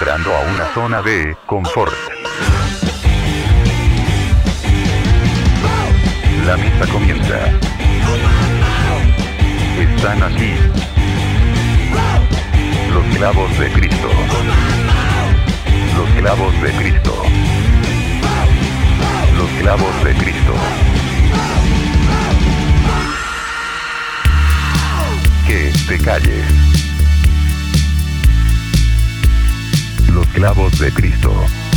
Entrando a una zona de confort. La misa comienza. Están aquí. Los clavos de Cristo. Los clavos de Cristo. Los clavos de Cristo. Que te calles. Los clavos de Cristo.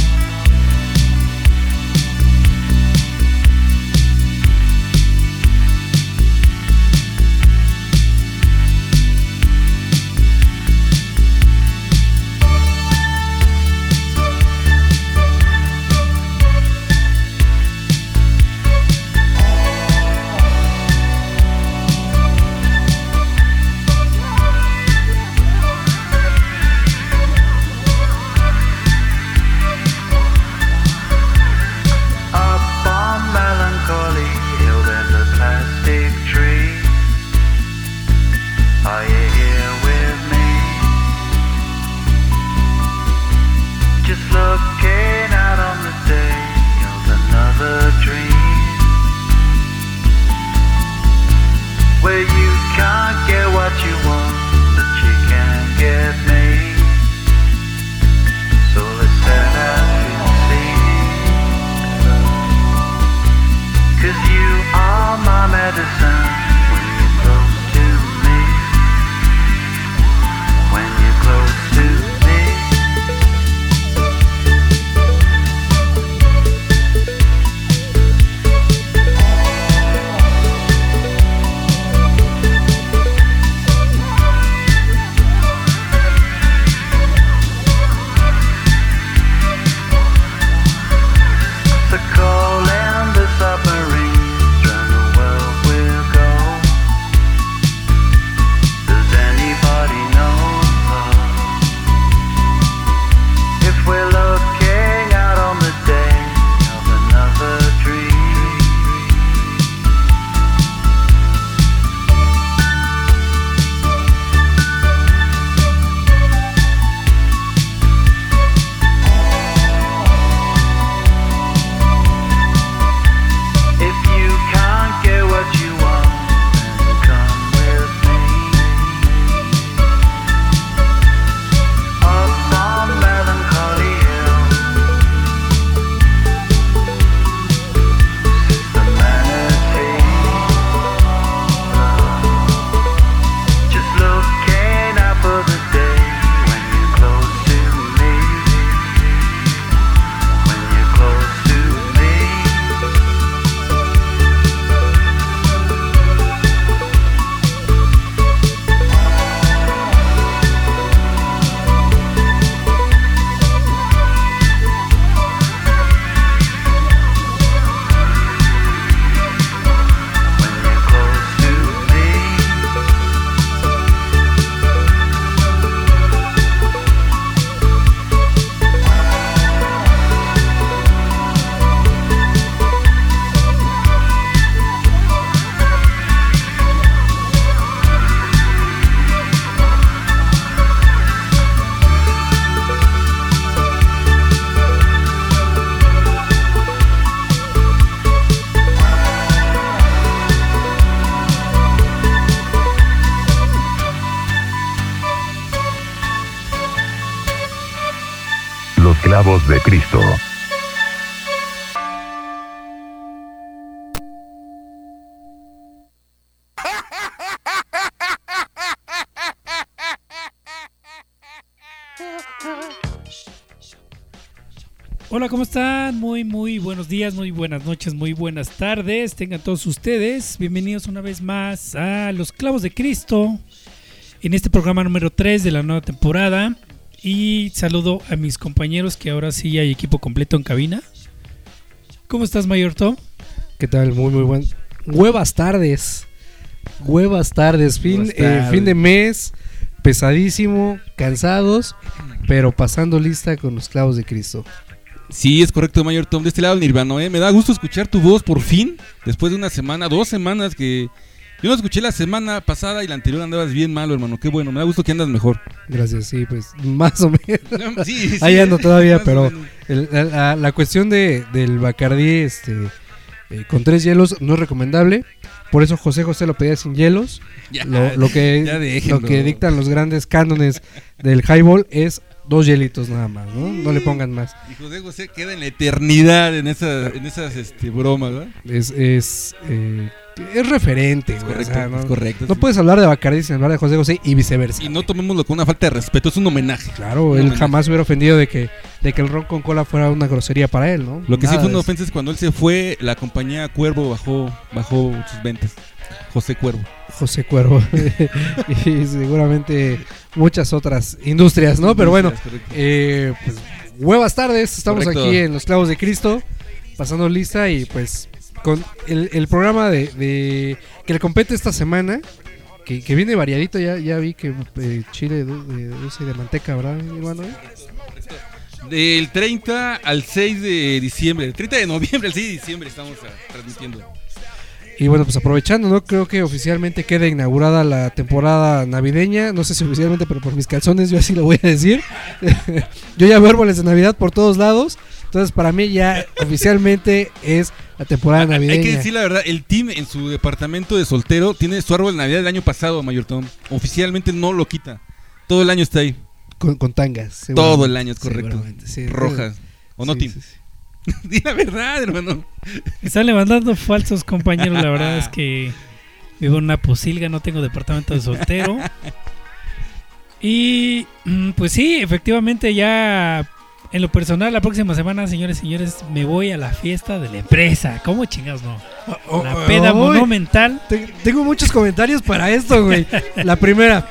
Hola, ¿cómo están? Muy, muy buenos días, muy buenas noches, muy buenas tardes. Tengan todos ustedes bienvenidos una vez más a Los Clavos de Cristo en este programa número 3 de la nueva temporada. Y saludo a mis compañeros que ahora sí hay equipo completo en cabina. ¿Cómo estás, Mayor Tom? ¿Qué tal? Muy, muy buen. Huevas tardes. Huevas tardes. Fin, Huevas eh, fin de mes. Pesadísimo. Cansados. Pero pasando lista con los clavos de Cristo. Sí, es correcto, Mayor Tom. De este lado, el Nirvano, ¿eh? Me da gusto escuchar tu voz por fin. Después de una semana, dos semanas que Yo lo escuché la semana pasada y la anterior andabas bien malo, hermano. Qué bueno, me da gusto que andas mejor. Gracias, sí, pues más o menos. Sí, sí, Ahí ando todavía, pero el- la, cuestión de, del Bacardí este, eh, con tres hielos no es recomendable. Por eso José José lo pedía sin hielos. Ya, Lo, lo que, ya lo que dictan los grandes cánones del highball es dos hielitos nada más, ¿no? No le pongan más. Y José José queda en la eternidad en, esa, en esas este, bromas, ¿verdad? Es, es, eh, es referente, Es güey, o correcto, sea, no, es correcto. no puedes hablar de Bacardí sin hablar de José José y viceversa. Y no tomémoslo con una falta de respeto, es un homenaje. Claro, Un él homenaje. jamás hubiera ofendido de que, de que el ron con cola fuera una grosería para él, ¿no? Lo que sí fue una ofensa es cuando él se fue, la compañía Cuervo bajó, bajó sus ventas. José Cuervo. José Cuervo. y seguramente muchas otras industrias, ¿no? Pero bueno, eh, pues, huevas tardes, estamos Correcto. aquí en Los Clavos de Cristo, pasando lista y pues con el, el programa de, de- que le compete esta semana, que, que viene variadito, ya, ya vi que eh, chile de, de dulce de manteca, ¿verdad, hermano? Del 30 al 6 de diciembre, del 30 de noviembre al 6 de diciembre estamos ah, transmitiendo. Y bueno, pues aprovechando, ¿no? Creo que oficialmente queda inaugurada la temporada navideña. No sé si oficialmente, pero por mis calzones yo así lo voy a decir. yo ya veo árboles de Navidad por todos lados. Entonces, para mí ya oficialmente es la temporada Ah, Hay navideña. que decir la verdad, el team en su departamento de soltero tiene su árbol de Navidad del año pasado, Mayor Tom. Oficialmente no lo quita. Todo el año está ahí. con, con tangas. Todo el año es correcto. sí. Rojas. ¿O no, Sí, team? sí, sí. Di la verdad, hermano. Están levantando falsos compañeros. La verdad es que vivo en una posilga, no tengo departamento de soltero. Y mm, pues sí, efectivamente ya en lo personal la próxima semana, señores y señores, me voy a la fiesta de la empresa. ¿Cómo chingados no? Oh, La peda Uy, monumental. te- Tengo muchos comentarios para esto, güey. La primera.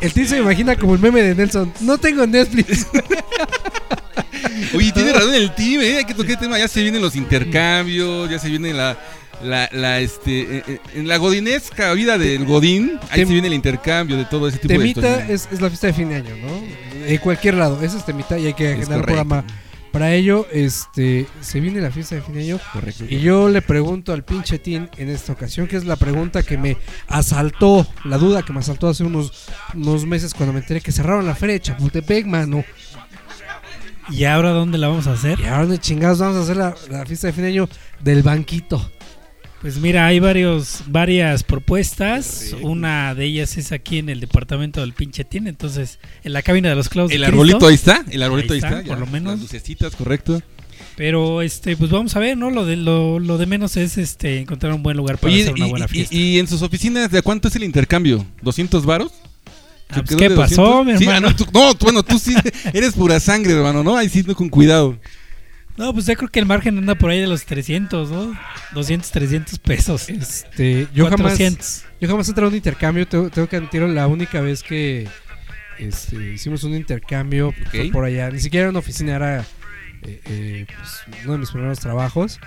El tío se me imagina como el meme de Nelson. No tengo Netflix. Oye, tiene razón el team, ¿eh? Hay que tocar el tema. Ya se vienen los intercambios, ya se viene la. La, la, este, eh, eh, en la godinesca vida del Godín, ahí se viene el intercambio de todo ese tipo de Temita es, es la fiesta de fin de año, ¿no? En cualquier lado. Esa es Temita y hay que generar un programa. Para ello, este, se viene la fiesta de fin de año. Correcto. Y yo le pregunto al pinche Tin en esta ocasión, que es la pregunta que me asaltó, la duda que me asaltó hace unos, unos meses cuando me enteré que cerraron la feria de Chapultepec, mano. ¿Y ahora dónde la vamos a hacer? Y ahora de chingados vamos a hacer la, la fiesta de fin de año del banquito. Pues mira, hay varios, varias propuestas. Una de ellas es aquí en el departamento del pinche tiene. Entonces, en la cabina de los clavos El arbolito ahí está, el arbolito Ahí ahí, está, por lo menos. Las lucecitas, correcto. Pero este, pues vamos a ver, ¿no? Lo de lo, lo de menos es este encontrar un buen lugar para Oye, hacer una y, buena fiesta. y en sus oficinas, ¿de cuánto es el intercambio? ¿200 varos? Ah, ¿Se pues, ¿Qué pasó, 200? mi Sí, ah, hermano? no, tú, no, tú- bueno, tú sí eres pura sangre, hermano, ¿no? Ahí sí, con cuidado. No, pues yo creo que el margen anda por ahí de los 300, ¿no? 200, 300 pesos. Este, yo jamás, 400. yo jamás he entrado a un intercambio, tengo, tengo que admitirlo, la única vez que este, hicimos un intercambio fue Ok. por allá, ni siquiera era una oficina, era eh, eh, pues, uno de mis primeros trabajos.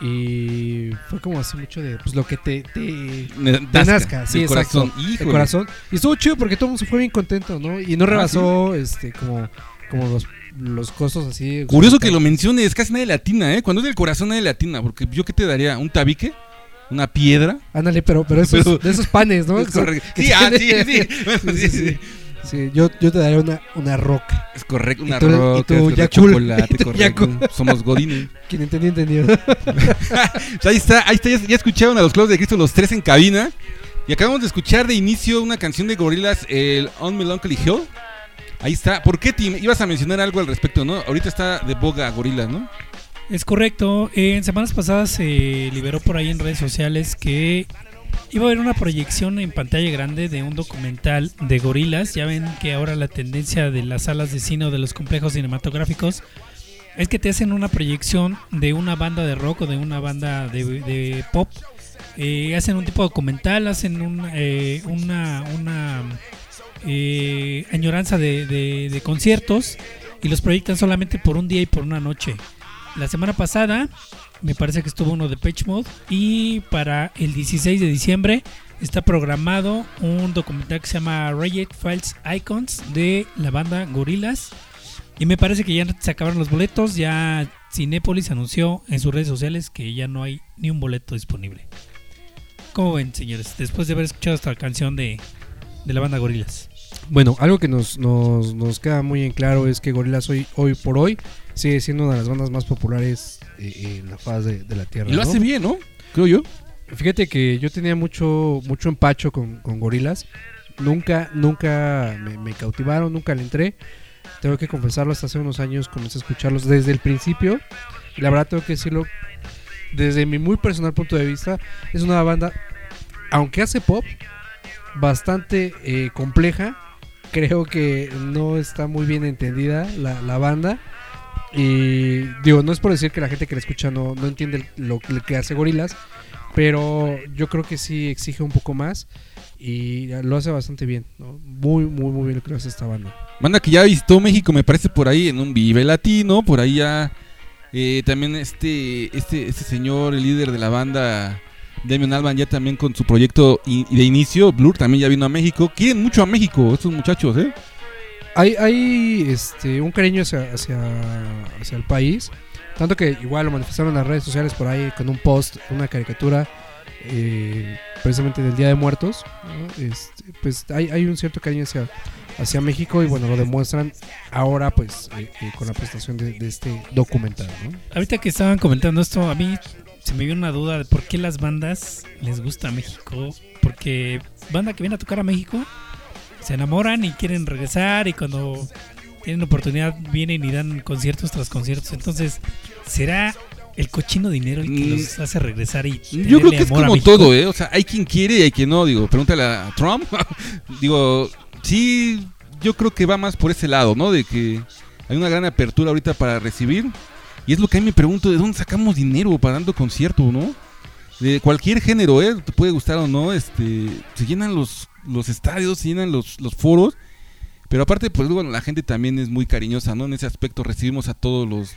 Y fue como así mucho de pues lo que te, te, nazca, sí, exacto, corazón. corazón. Y estuvo chido porque todo el mundo se fue bien contento, ¿no? Y no Ah, rebasó este como, como los, los costos así. Curioso que lo menciones, casi nadie latina, ¿eh? Cuando es del corazón nadie latina, porque yo qué te daría, un tabique, una piedra. Ándale, pero, pero esos, Pero- de esos panes, ¿no? Es correcto. Que Sí, ah, sí, sí. Bueno, sí, sí. Sí, yo, yo te daría una, una roca. Es correcto, Y una tú- y roca, es correcto, Yakult. chocolate, Y correcto. Somos godines. Quien entendió, entendió. Pues ahí está, ahí está, ya, ya escucharon a los Clavos de Cristo los tres en cabina. Y acabamos de escuchar de inicio una canción de Gorillaz, el On Melancholy Hill. Ahí está. ¿Por qué, Tim? Ibas a mencionar algo al respecto, ¿no? Ahorita está de boga Gorillaz, ¿no? Es correcto. En semanas pasadas se liberó por ahí en redes sociales que iba a haber una proyección en pantalla grande de un documental de gorilas. Ya ven que ahora la tendencia de las salas de cine o de los complejos cinematográficos es que te hacen una proyección de una banda de rock o de una banda de, de pop. Eh, hacen un tipo de documental, hacen un, eh, una, una eh, añoranza de, conciertos y los proyectan solamente por un día y por una noche. La semana pasada me parece que estuvo uno de Pitch Mode y para el 16 de diciembre está programado un documental que se llama Reject Files Icons de la banda Gorillaz y me parece que ya se acabaron los boletos, ya Cinépolis anunció en sus redes sociales que ya no hay ni un boleto disponible. ¿cómo ven, señores? Después de haber escuchado esta canción de, de la banda Gorilas. Bueno, algo que nos, nos, nos queda muy en claro es que Gorillaz hoy, hoy por hoy sigue siendo una de las bandas más populares eh, en la faz de, de la Tierra. Y lo ¿no? hace bien, ¿no? Creo yo. Fíjate que yo tenía mucho, mucho empacho con, con Gorilas. Nunca, nunca me, me cautivaron, nunca le entré. Tengo que confesarlo, hasta hace unos años comencé a escucharlos desde el principio. Y la verdad tengo que decirlo, desde mi muy personal punto de vista, es una banda, aunque hace pop, bastante eh, compleja. Creo que no está muy bien entendida la, la banda. Y digo, no es por decir que la gente que la escucha no, no entiende lo, que hace Gorilas, pero yo creo que sí exige un poco más y lo hace bastante bien. ¿no? Muy, muy, muy bien lo que hace esta banda. Banda que ya visitó México, me parece por ahí en un Vive Latino, por ahí ya eh, también este, este, este señor, el líder de la banda, Damian Alban, ya también con su proyecto de inicio, Blur, también ya vino a México. Quieren mucho a México estos muchachos, ¿eh? Hay, hay este, un cariño hacia, hacia, hacia el país, tanto que igual lo manifestaron en las redes sociales por ahí con un post, una caricatura, eh, precisamente del Día de Muertos. ¿no? Este, pues hay, hay un cierto cariño hacia, hacia México y bueno, lo demuestran ahora pues eh, eh, con la presentación de, de este documental. ¿no? Ahorita que estaban comentando esto, a mí se me vio una duda de por qué las bandas les gusta México. Porque banda que viene a tocar a México se enamoran y quieren regresar y cuando tienen oportunidad vienen y dan conciertos tras conciertos. Entonces, ¿será el cochino dinero el que Mm. los hace regresar y Yo creo que es como todo, ¿eh? O sea, hay quien quiere y hay quien no. Digo, pregúntale a Trump. digo, sí, yo creo que va más por ese lado, ¿no? De que hay una gran apertura ahorita para recibir. Y es lo que a mí me pregunto, ¿de dónde sacamos dinero para dando concierto, no? De cualquier género, ¿eh? Te puede gustar o no, este... Se llenan los, los estadios, se llenan los, los foros. Pero aparte, pues bueno, la gente también es muy cariñosa, ¿no? En ese aspecto recibimos a todos los,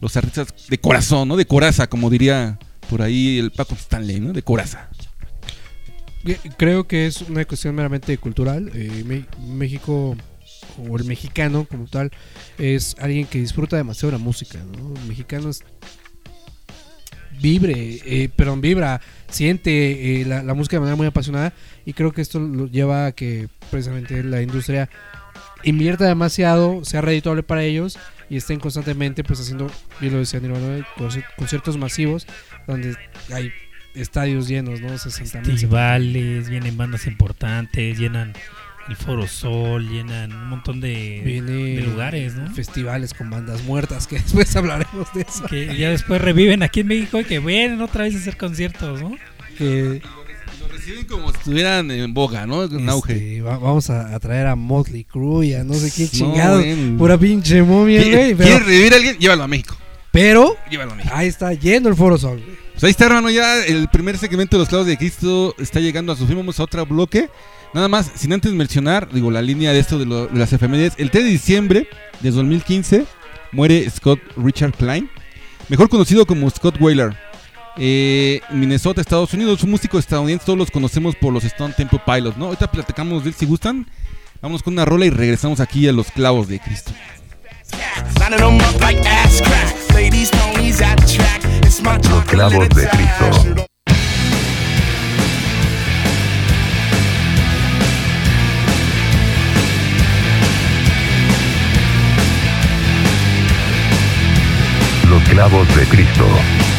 los artistas de corazón, ¿no? De coraza, como diría por ahí el Paco Stanley, ¿no? De coraza. Creo que es una cuestión meramente cultural. Eh, México, o el mexicano como tal, es alguien que disfruta demasiado de la música. ¿no? El mexicano es vibre, eh, perdón, vibra, siente eh, la, música de manera muy apasionada y creo que esto lo lleva a que precisamente la industria invierta demasiado, sea redituable para ellos y estén constantemente pues haciendo, yo lo decía Nirvana, conci- conciertos masivos donde hay estadios llenos, ¿no? 60 mil, festivales, vienen bandas importantes, llenan el Foro Sol, llenan un montón de, Viene de lugares, ¿no? festivales con bandas muertas, que después hablaremos de eso. Que ya después reviven aquí en México y que vienen otra vez a hacer conciertos, ¿no? Que, Lo reciben como si estuvieran en boga, ¿no? En auge. este, va- vamos a, a traer a Motley Crue y a no sé No, chingado. pura pinche momia, güey. ¿Quieres revivir a alguien? Llévalo a México. pero Llévalo a México. ahí está yendo el Foro Sol. güey. Pues ahí está, hermano. Ya el primer segmento de los clavos de Cristo está llegando a su fin. Vamos a otro bloque. Nada más, sin antes mencionar, digo, la línea de esto de, las efemérides. El 3 de diciembre de 2015 muere Scott Richard Klein, mejor conocido como Scott Whaler. Eh, Minnesota, Estados Unidos, un músico estadounidense, todos los conocemos por los Stone Temple Pilots, ¿no? Ahorita platicamos de él si gustan. Vamos con una rola y regresamos aquí a los clavos de Cristo. Los clavos de Cristo. Los clavos de Cristo.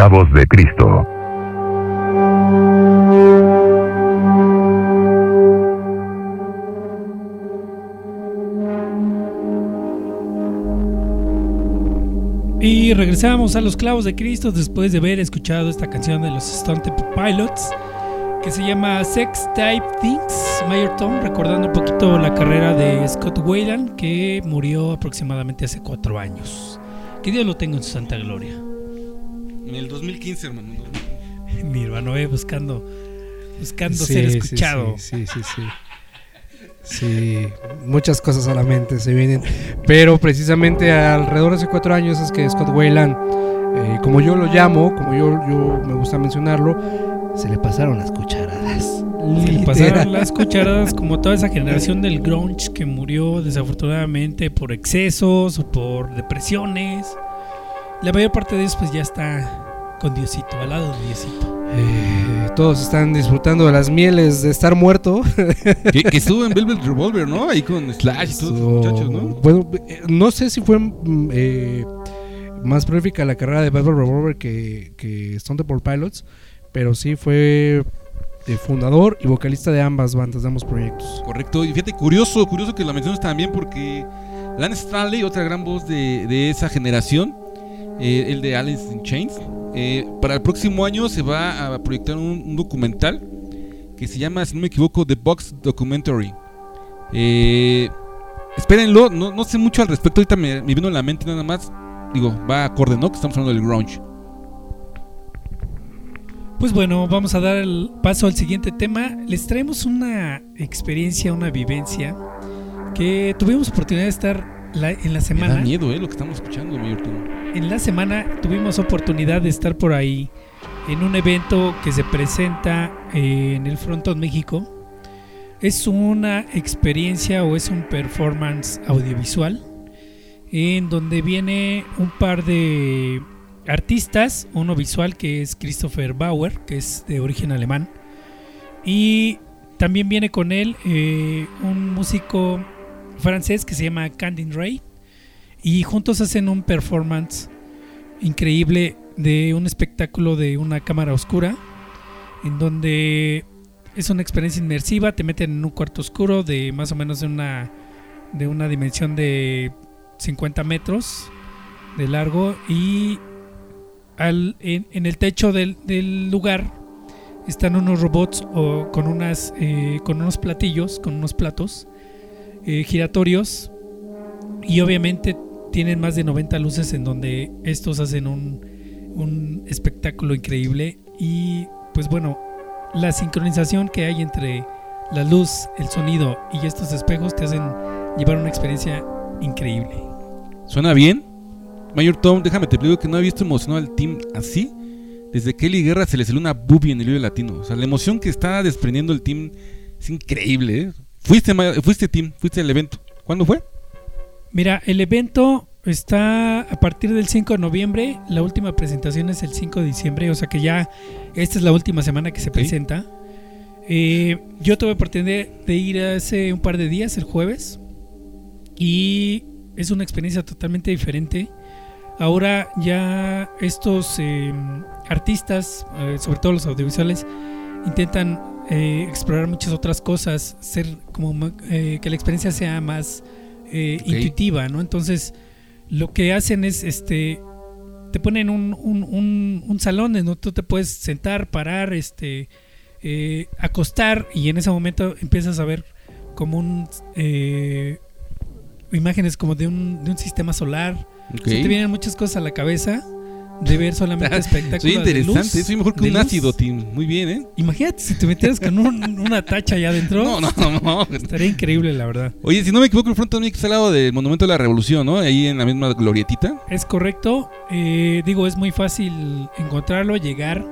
Los clavos de Cristo. Y regresamos a los clavos de Cristo después de haber escuchado esta canción de los Stone Temple Pilots que se llama Sex Type Things, Mayor Tom, recordando un poquito la carrera de Scott Wayland que murió aproximadamente hace cuatro años. Que Dios lo tenga en su santa gloria. En el 2015, hermano. Mi hermano, eh, buscando, buscando Sí, ser escuchado. Sí, sí, sí. sí. Sí, muchas cosas a la mente se vienen. Pero precisamente alrededor de hace cuatro años es que Scott Wayland, eh, como yo lo llamo, como yo, yo me gusta mencionarlo, se le pasaron las cucharadas. Se le pasaron las cucharadas como toda esa generación del grunge que murió desafortunadamente por excesos o por depresiones. La mayor parte de ellos pues ya está con Diosito, al lado de Diosito. Eh, todos están disfrutando de las mieles de estar muerto. que, que estuvo en Velvet Revolver, ¿no? Ahí con Slash y todos los muchachos, ¿no? Bueno, eh, no sé si fue mm, eh, más prolífica la carrera de Velvet Revolver que, que Stone Temple Pilots, pero sí fue eh, fundador y vocalista de ambas bandas, de ambos proyectos. Correcto. Y fíjate, curioso, curioso que la mencionas también porque Lance Stanley, otra gran voz de, de esa generación, eh, el de Alice in Chains, eh, para el próximo año se va a proyectar un, documental que se llama, si no me equivoco, The Box Documentary. Eh, espérenlo, no, sé mucho al respecto, ahorita me, me vino a la mente nada más. Digo, va acorde, ¿no? Que estamos hablando del grunge. Pues bueno, vamos a dar el paso al siguiente tema. Les traemos una experiencia, una vivencia que tuvimos oportunidad de estar la- en la Me semana. da miedo, ¿eh? Lo que estamos escuchando, Mayor. En la semana tuvimos oportunidad de estar por ahí en un evento que se presenta eh, en el Frontón México. Es una experiencia o es un performance audiovisual en donde viene un par de artistas, uno visual que es Christopher Bauer, que es de origen alemán, y también viene con él eh, un músico francés que se llama Candin Ray y juntos hacen un performance increíble de un espectáculo de una cámara oscura en donde es una experiencia inmersiva te meten en un cuarto oscuro de más o menos de una de una dimensión de 50 metros de largo y al- en, en el techo del, del lugar están unos robots o con unas eh, con unos platillos con unos platos eh, giratorios y obviamente tienen más de 90 luces en donde estos hacen un, un espectáculo increíble y pues bueno, la sincronización que hay entre la luz, el sonido y estos espejos te hacen llevar una experiencia increíble. ¿Suena bien? Mayor Tom, déjame te pido que no he visto emocionado al team así desde que Eli Guerra se le salió una boobie en el video latino. O sea, la emoción que está desprendiendo el team es increíble. ¿eh? Fuiste, fuiste team, fuiste al evento. ¿Cuándo fue? Mira, el evento está a partir del 5 de noviembre, la última presentación es el 5 de diciembre, o sea que ya esta es la última semana que se Ok. presenta. Eh, yo tuve oportunidad de ir hace un par de días, el jueves, y es una experiencia totalmente diferente. Ahora ya estos eh, artistas, eh, sobre todo los audiovisuales, intentan eh, explorar muchas otras cosas, ser como eh, que la experiencia sea más eh, intuitiva, ¿no? Entonces, lo que hacen es, este, te ponen un, un, un- un salón en donde tú te puedes sentar, parar, este, eh, acostar y en ese momento empiezas a ver como un eh, imágenes como de un, de un sistema solar. O sea, te vienen muchas cosas a la cabeza de ver solamente espectáculos. Soy interesante, de luz, soy mejor que un luz. ácido, Tim. Muy bien, ¿eh? Imagínate si te metieras con un- una tacha allá adentro. No, no, no. no. Estaría increíble, la verdad. Oye, si no me equivoco, el front también está al lado del Monumento de la Revolución, ¿no? Ahí en la misma glorietita. Es correcto. eh, digo, es muy fácil encontrarlo, llegar.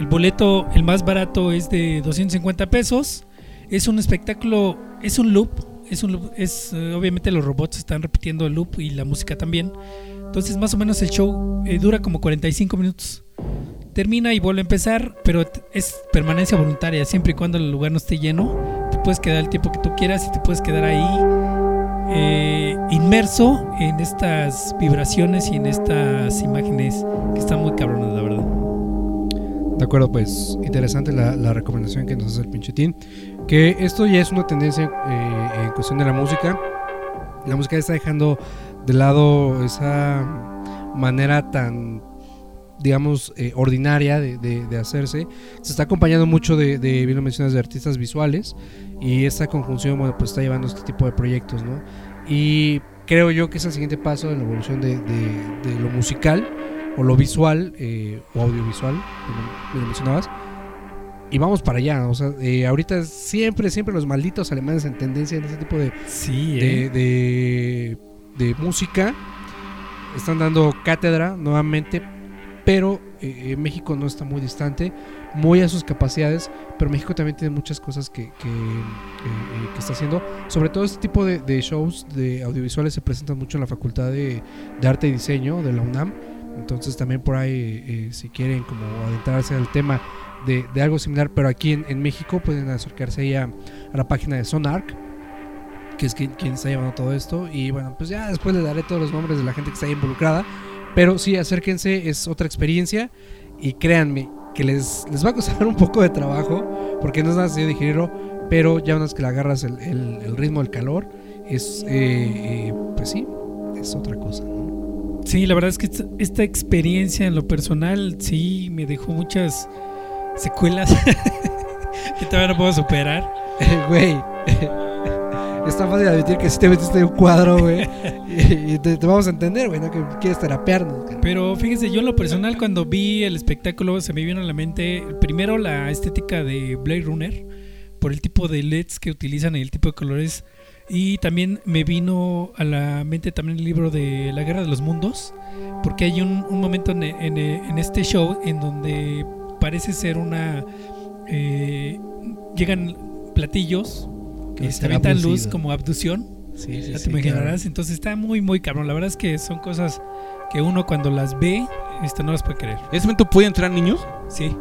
El boleto, el más barato, es de 250 pesos. Es un espectáculo, es un loop. Es un loop, es, eh, obviamente los robots están repitiendo el loop y la música también. Entonces, más o menos el show eh, dura como 45 minutos. Termina y vuelve a empezar, pero es permanencia voluntaria. Siempre y cuando el lugar no esté lleno, te puedes quedar el tiempo que tú quieras y te puedes quedar ahí eh, inmerso en estas vibraciones y en estas imágenes que están muy cabronas, la verdad. De acuerdo, pues interesante la, la recomendación que nos hace el pinchetín. Que esto ya es una tendencia eh, en cuestión de la música. La música está dejando de lado esa manera tan, digamos, eh, ordinaria de, de- de hacerse. Se está acompañando mucho de, de, bien lo mencionas, de artistas visuales. Y esta conjunción, bueno, pues está llevando este tipo de proyectos, ¿no? Y creo yo que es el siguiente paso en la evolución de, lo musical o lo visual eh, o audiovisual, como lo mencionabas. Y vamos para allá, o sea, eh, ahorita siempre, siempre los malditos alemanes en tendencia en ese tipo de, Sí, de, eh. De- música están dando cátedra nuevamente, pero eh, México no está muy distante, muy a sus capacidades, pero México también tiene muchas cosas que, que, eh, eh, está haciendo. Sobre todo este tipo de, shows de audiovisuales se presentan mucho en la Facultad de, de Arte y Diseño de la UNAM. Entonces también por ahí, eh, si quieren como adentrarse al tema de, de algo similar, pero aquí en, México pueden acercarse ahí a, a la página de Sonarc, que es quien, quien está llevando todo esto. Y bueno, pues ya después les daré todos los nombres de la gente que está ahí involucrada. Pero sí, acérquense, es otra experiencia. Y créanme que les, les va a costar un poco de trabajo, porque no es nada sencillo digerirlo, pero ya una vez que le agarras el, el- el ritmo, el calor, es, eh, eh, pues sí, es otra cosa. ¿no? Sí, la verdad es que esta, esta experiencia en lo personal sí me dejó muchas secuelas que todavía no puedo superar. Güey, es tan fácil admitir que si te metiste en un cuadro, güey, y, y te, te vamos a entender, güey, no que quieres terapearnos. cara. Pero fíjese, yo en lo personal cuando vi el espectáculo se me vino a la mente primero la estética de Blade Runner por el tipo de LEDs que utilizan y el tipo de colores y también me vino a la mente también el libro de La Guerra de los Mundos porque hay un, un momento en, en- en este show en donde parece ser una eh, llegan platillos Están avientan luz como abducción Sí, sí, ya sí, te imaginarás, claro. entonces está muy, muy cabrón. La verdad es que son cosas que uno cuando las ve, este, no las puede creer. ¿En ese momento pueden entrar niños? Sí,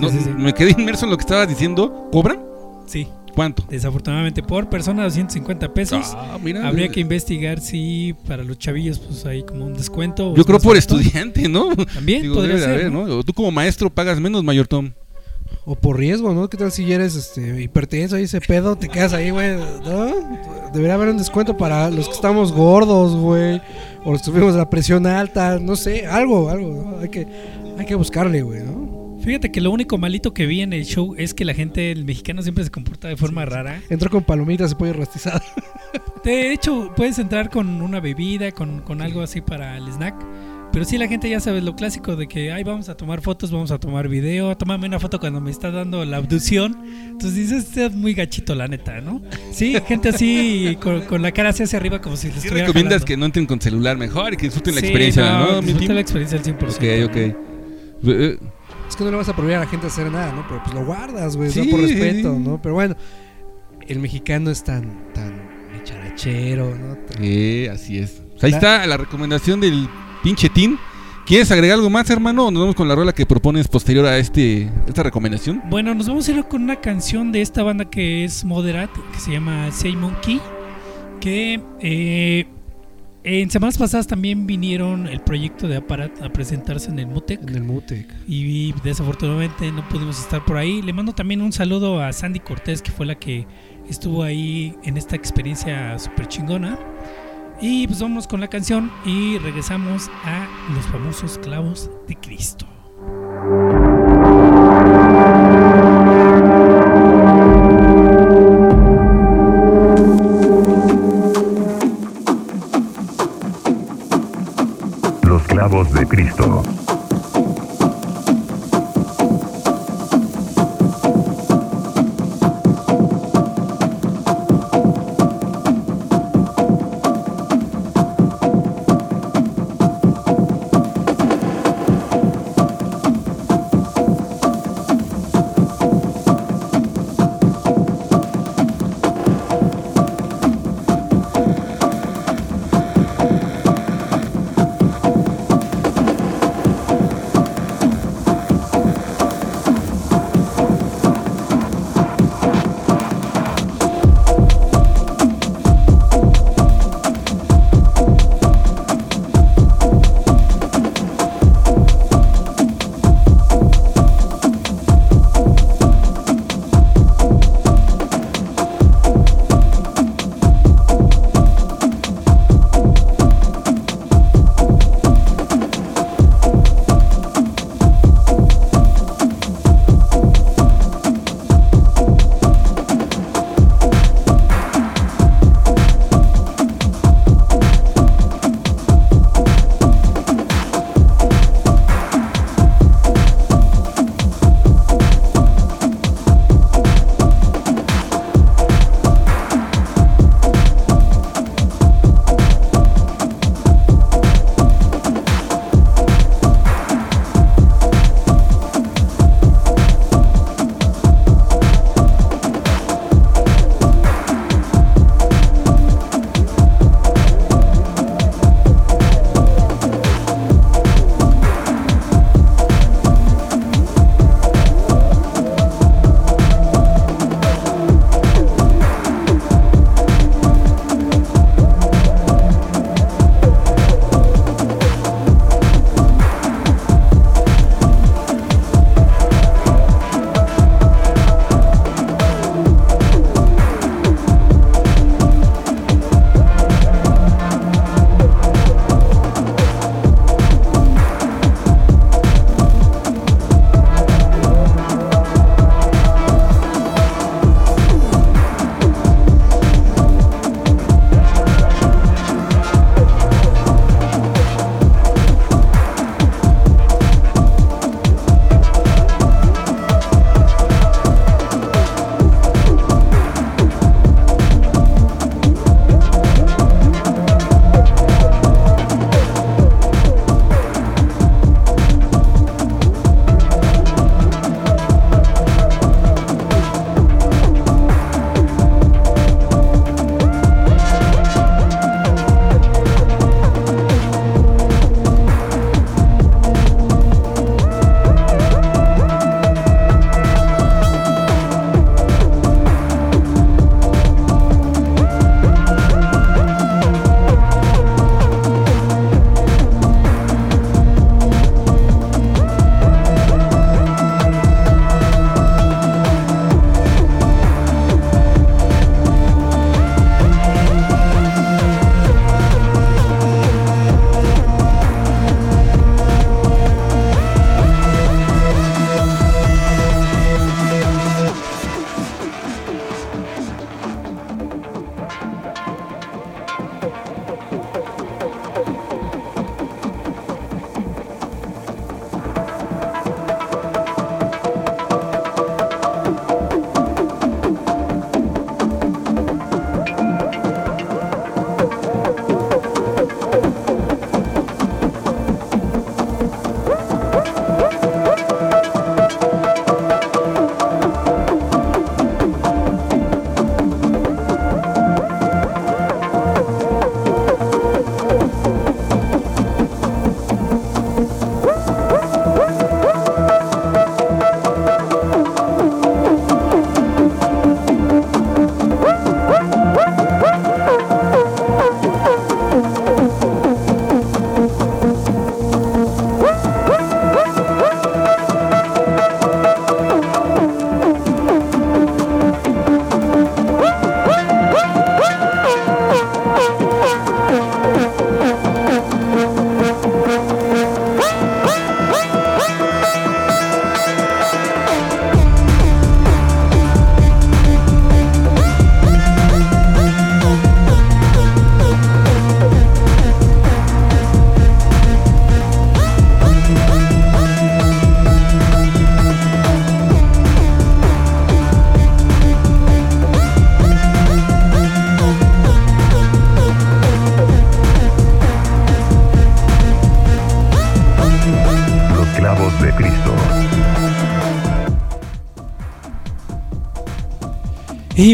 No, sí, sí. Me quedé inmerso en lo que estabas diciendo. ¿Cobran? sí. ¿Cuánto? Desafortunadamente, por persona 250 pesos. Ah, mira. Habría que investigar si para los chavillos pues hay como un descuento. Yo creo por estudiante, ¿no? También Digo, podría ser, haber, ¿no? tú como maestro pagas menos, mayor Tom. O por riesgo, ¿no? ¿Qué tal si eres este, hipertenso y ese pedo? Te quedas ahí, güey, ¿no? Debería haber un descuento para los que estamos gordos, güey. O los que tuvimos la presión alta, no sé, algo, algo, ¿no? Hay que, hay que buscarle, güey, ¿no? Fíjate que lo único malito que vi en el show es que la gente, el mexicano siempre se comporta de forma rara. Entró con palomitas y pollo rostizado. De hecho, puedes entrar con una bebida, con, con algo así para el snack. Pero sí, la gente ya sabe lo clásico de que, ay, vamos a tomar fotos, vamos a tomar video, tómame una foto cuando me está dando la abducción. Entonces dices, este es muy gachito, la neta, ¿no? Sí, gente así con, con la cara hacia hacia arriba como si les ¿Qué estuviera recomiendas jalando. que no entren con celular mejor y que disfruten la Sí, experiencia, no? mi disfruta la experiencia al 100%. Ok, ok. Eh, Es que no le vas a prohibir a la gente a hacer nada, ¿no? Pero pues lo guardas, güey, o sea, Sí, por sí, respeto, sí. ¿no? Pero bueno, el mexicano es tan, tan charachero, ¿no? Tan- Eh, así es. Pues ahí La- está la recomendación del pinche Tim. ¿Quieres agregar algo más, hermano? ¿O nos vamos con la rola que propones posterior a este esta recomendación? Bueno, nos vamos a ir con una canción de esta banda que es Moderat, que se llama Say Monkey, que eh, en semanas pasadas también vinieron el proyecto de Aparat a presentarse en el Mutec En el Mutec. y desafortunadamente no pudimos estar por ahí. Le mando también un saludo a Sandy Cortés, que fue la que estuvo ahí en esta experiencia súper chingona. Y pues vamos con la canción y regresamos a los famosos clavos de Cristo. Los clavos de Cristo.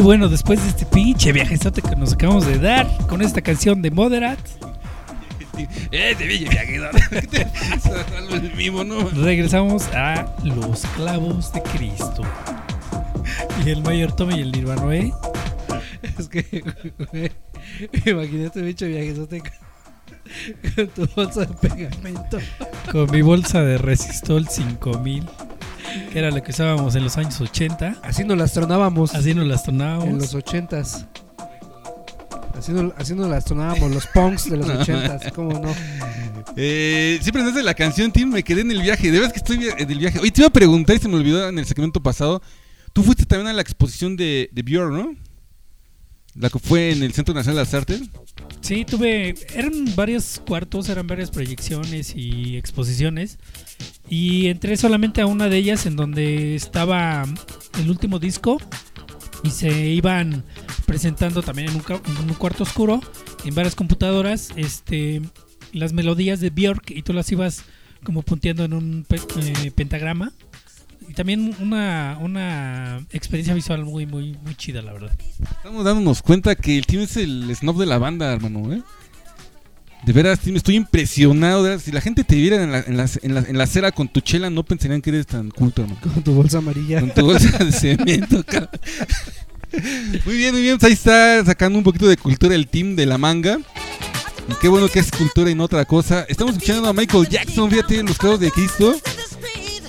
Bueno, después de este pinche viajezote que nos acabamos de dar con esta canción de Moderat, Eh, regresamos a Los Clavos de Cristo. Y el Mayor Tommy y el Nirvana, ¿eh? Es que, güey, imagínate un bicho viajezote con, con tu bolsa de pegamento. Con mi bolsa de Resistol 5000, que era lo que usábamos en los años 80. Así nos las tronábamos Así nos las en tornábamos. los ochentas. Así nos, así nos las tronábamos los punks de los ochentas, ¿cómo no? Eh, de la canción, Tim, me quedé en el viaje. De verdad que estoy en el viaje. Oye, te iba a preguntar y se me olvidó en el segmento pasado. Tú fuiste también a la exposición de, de Björn, ¿no? La que fue en el Centro Nacional de las Artes. Sí, tuve. Eran varios cuartos, eran varias proyecciones y exposiciones. Y entré solamente a una de ellas en donde estaba el último disco. Y se iban presentando también en un, en un cuarto oscuro, en varias computadoras, este, las melodías de Björk. Y tú las ibas como punteando en un pe- eh, pentagrama. Y también una, una experiencia visual muy, muy, muy chida, la verdad. Estamos dándonos cuenta que el Tim es el snob de la banda, hermano, ¿eh? De veras, estoy impresionado. de veras. Si la gente te viera en la, en, la, en, la, en la acera con tu chela, no pensarían que eres tan culto, hermano. Con tu bolsa amarilla. Con tu bolsa de cemento, cabrón. Muy bien, muy bien. Pues ahí está sacando un poquito de cultura el team de la manga. Y qué bueno que es cultura y no otra cosa. Estamos escuchando a Michael Jackson, fíjate, en los clavos de Cristo.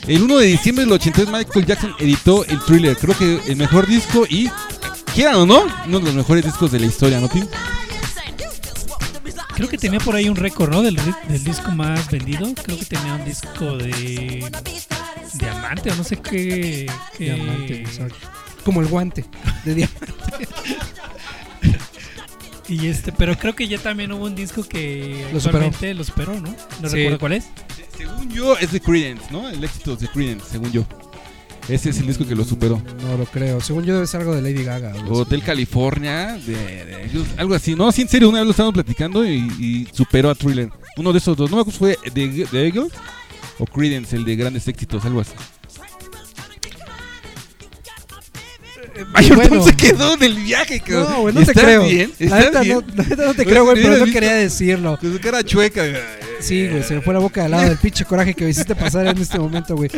El 1 de diciembre del 83 Michael Jackson editó el thriller. Creo que el mejor disco y, quieran o no, uno de los mejores discos de la historia, ¿no, Tim? Creo que tenía por ahí un récord, ¿no? Del, disco más vendido. Creo que tenía un disco de diamante o no sé qué. qué- Diamante, exacto. Como el guante de diamante. Y este, pero creo que ya también hubo un disco que Lo superó. actualmente lo superó, ¿no? No Sí. recuerdo cuál es. Según yo, es de Credence, ¿no? El éxito es de Credence, según yo. Ese es el disco que lo superó. No lo creo. Según yo debe ser algo de Lady Gaga. así. Hotel California, de, de- algo así. No, sí, en serio, una vez lo estábamos platicando y, y superó a Thriller. Uno de esos dos. No me acuerdo si fue de, de Eagles o Credence, el de grandes éxitos, algo así. Mayor bueno. Tom se quedó en el viaje, cabrón. No, güey, no te ¿Estás creo. bien? No, la neta no te Pues, creo, güey, pero no visto- quería decirlo. Con su cara chueca. Sí, güey, se me fue la boca de lado del pinche coraje que me hiciste pasar en este momento, güey.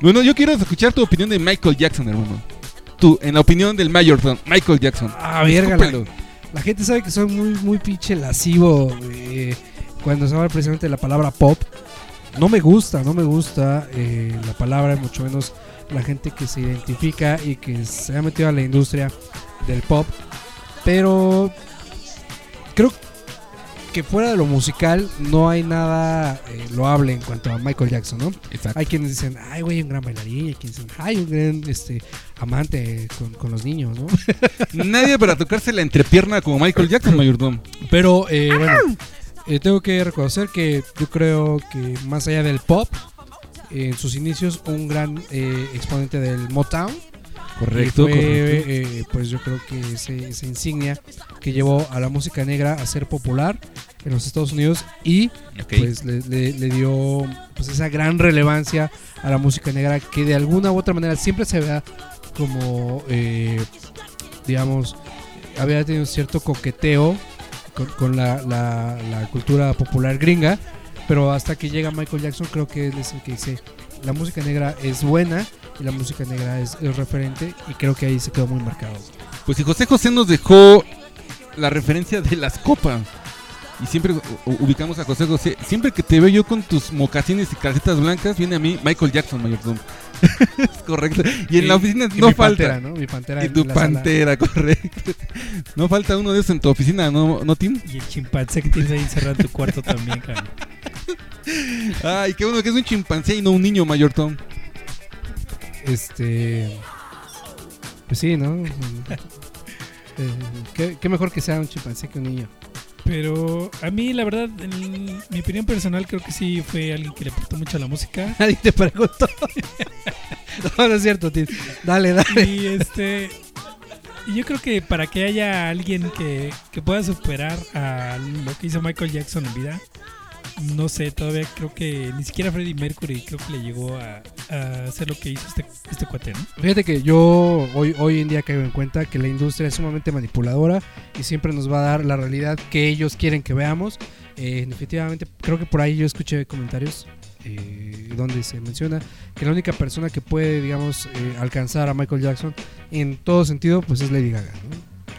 Bueno, yo quiero escuchar tu opinión de Michael Jackson, hermano. Tú, en la opinión del Mayor Tom, Michael Jackson. Ah, verga, la, la gente sabe que soy muy, muy pinche lascivo eh, cuando se habla precisamente de la palabra pop. No me gusta, no me gusta eh, la palabra, mucho menos la gente que se identifica y que se ha metido a la industria del pop. Pero creo que fuera de lo musical no hay nada eh, loable en cuanto a Michael Jackson, ¿no? Exacto. Hay quienes dicen, ay, güey, un gran bailarín. Hay quienes dicen, ay, un gran este, amante con, con los niños, ¿no? Nadie para tocarse la entrepierna como Michael Jackson, Mayor Tom. Pero eh, bueno, eh, tengo que reconocer que yo creo que más allá del pop, en sus inicios, un gran eh, exponente del Motown. Correcto, Y fue, correcto. eh, pues yo creo que ese- esa insignia que llevó a la música negra a ser popular en los Estados Unidos y pues le, le- le dio pues esa gran relevancia a la música negra que de alguna u otra manera siempre se vea como eh, digamos había tenido cierto coqueteo con, con la, la- la cultura popular gringa pero hasta que llega Michael Jackson creo que él es el que dice la música negra es buena y la música negra es, es referente y creo que ahí se quedó muy marcado Pues si José José nos dejó la referencia de las copas. Y siempre ubicamos a José José. Siempre que te veo yo con tus mocasines y calcetas blancas, viene a mí Michael Jackson, Mayor Tom. es correcto. Y en la oficina Y no mi falta. pantera, ¿no? Mi pantera Y en tu sala. pantera, correcto. No falta uno de esos en tu oficina, ¿no, ¿no Tim? Y el chimpancé que tienes ahí encerrado en tu cuarto también, cabrón. Ay, qué bueno que es un chimpancé y no un niño, Mayor Tom. Este. Pues sí, ¿no? Eh, ¿qué, qué mejor que sea un chimpancé que un niño. Pero a mí, la verdad, en mi opinión personal, creo que sí fue alguien que le aportó mucho a la música. Nadie te preguntó. no, no es cierto, tío. Dale, dale. Y este. yo creo que para que haya alguien que, que pueda superar a lo que hizo Michael Jackson en vida, no sé, todavía creo que ni siquiera Freddie Mercury creo que le llegó a, a hacer lo que hizo este, este cuate, ¿no? Fíjate que yo hoy, hoy en día caigo en cuenta que la industria es sumamente manipuladora y siempre nos va a dar la realidad que ellos quieren que veamos. Eh, definitivamente, creo que por ahí yo escuché comentarios eh, donde se menciona que la única persona que puede, digamos, eh, alcanzar a Michael Jackson en todo sentido, pues es Lady Gaga. ¿no?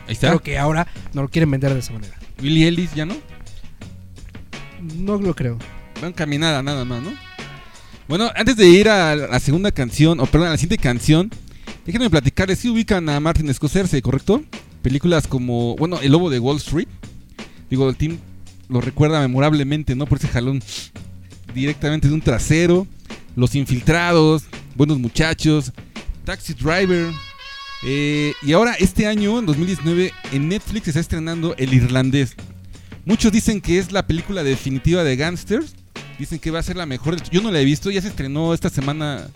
Ahí está. Claro que ahora no lo quieren vender de esa manera. Billy Ellis ya no. No lo creo. Van caminada nada más, ¿no? Bueno, antes de ir a la segunda canción, o perdón, a la siguiente canción, déjenme platicarles si ubican a Martin Scorsese, ¿correcto? Películas como, bueno, El Lobo de Wall Street. Digo, el team lo recuerda memorablemente, ¿no? Por ese jalón directamente de un trasero. Los Infiltrados, Buenos Muchachos, Taxi Driver. eh, y ahora, este año, en 2019, en Netflix se está estrenando El Irlandés. Muchos dicen que es la película definitiva de Gangsters. Dicen que va a ser la mejor. Yo no la he visto, ya se estrenó esta semana.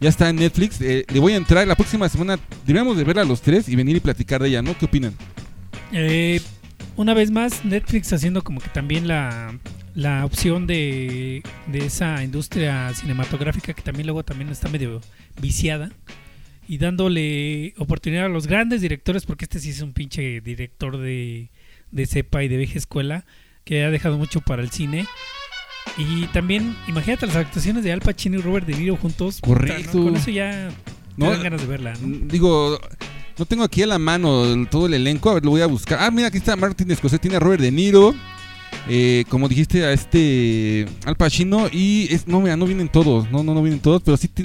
Ya está en Netflix. eh, le voy a entrar la próxima semana. Deberíamos de verla los tres y venir y platicar de ella, ¿no? ¿Qué opinan? Eh, una vez más, Netflix haciendo como que también la, la opción de, de esa industria cinematográfica que también luego también está medio viciada y dándole oportunidad a los grandes directores, porque este sí es un pinche director de, de cepa y de vieja escuela que ha dejado mucho para el cine. Y también, imagínate las actuaciones de Al Pacino y Robert De Niro juntos. Correcto. Con eso ya te No, dan ganas de verla. ¿no? Mm, Digo, no tengo aquí a la mano todo el elenco. A ver, lo voy a buscar. Ah, mira, aquí está Martin Scorsese. Tiene a Robert De Niro. eh, como dijiste, a este Al Pacino. Y es, no, mira, no vienen todos. No, no, no vienen todos. Pero sí ti-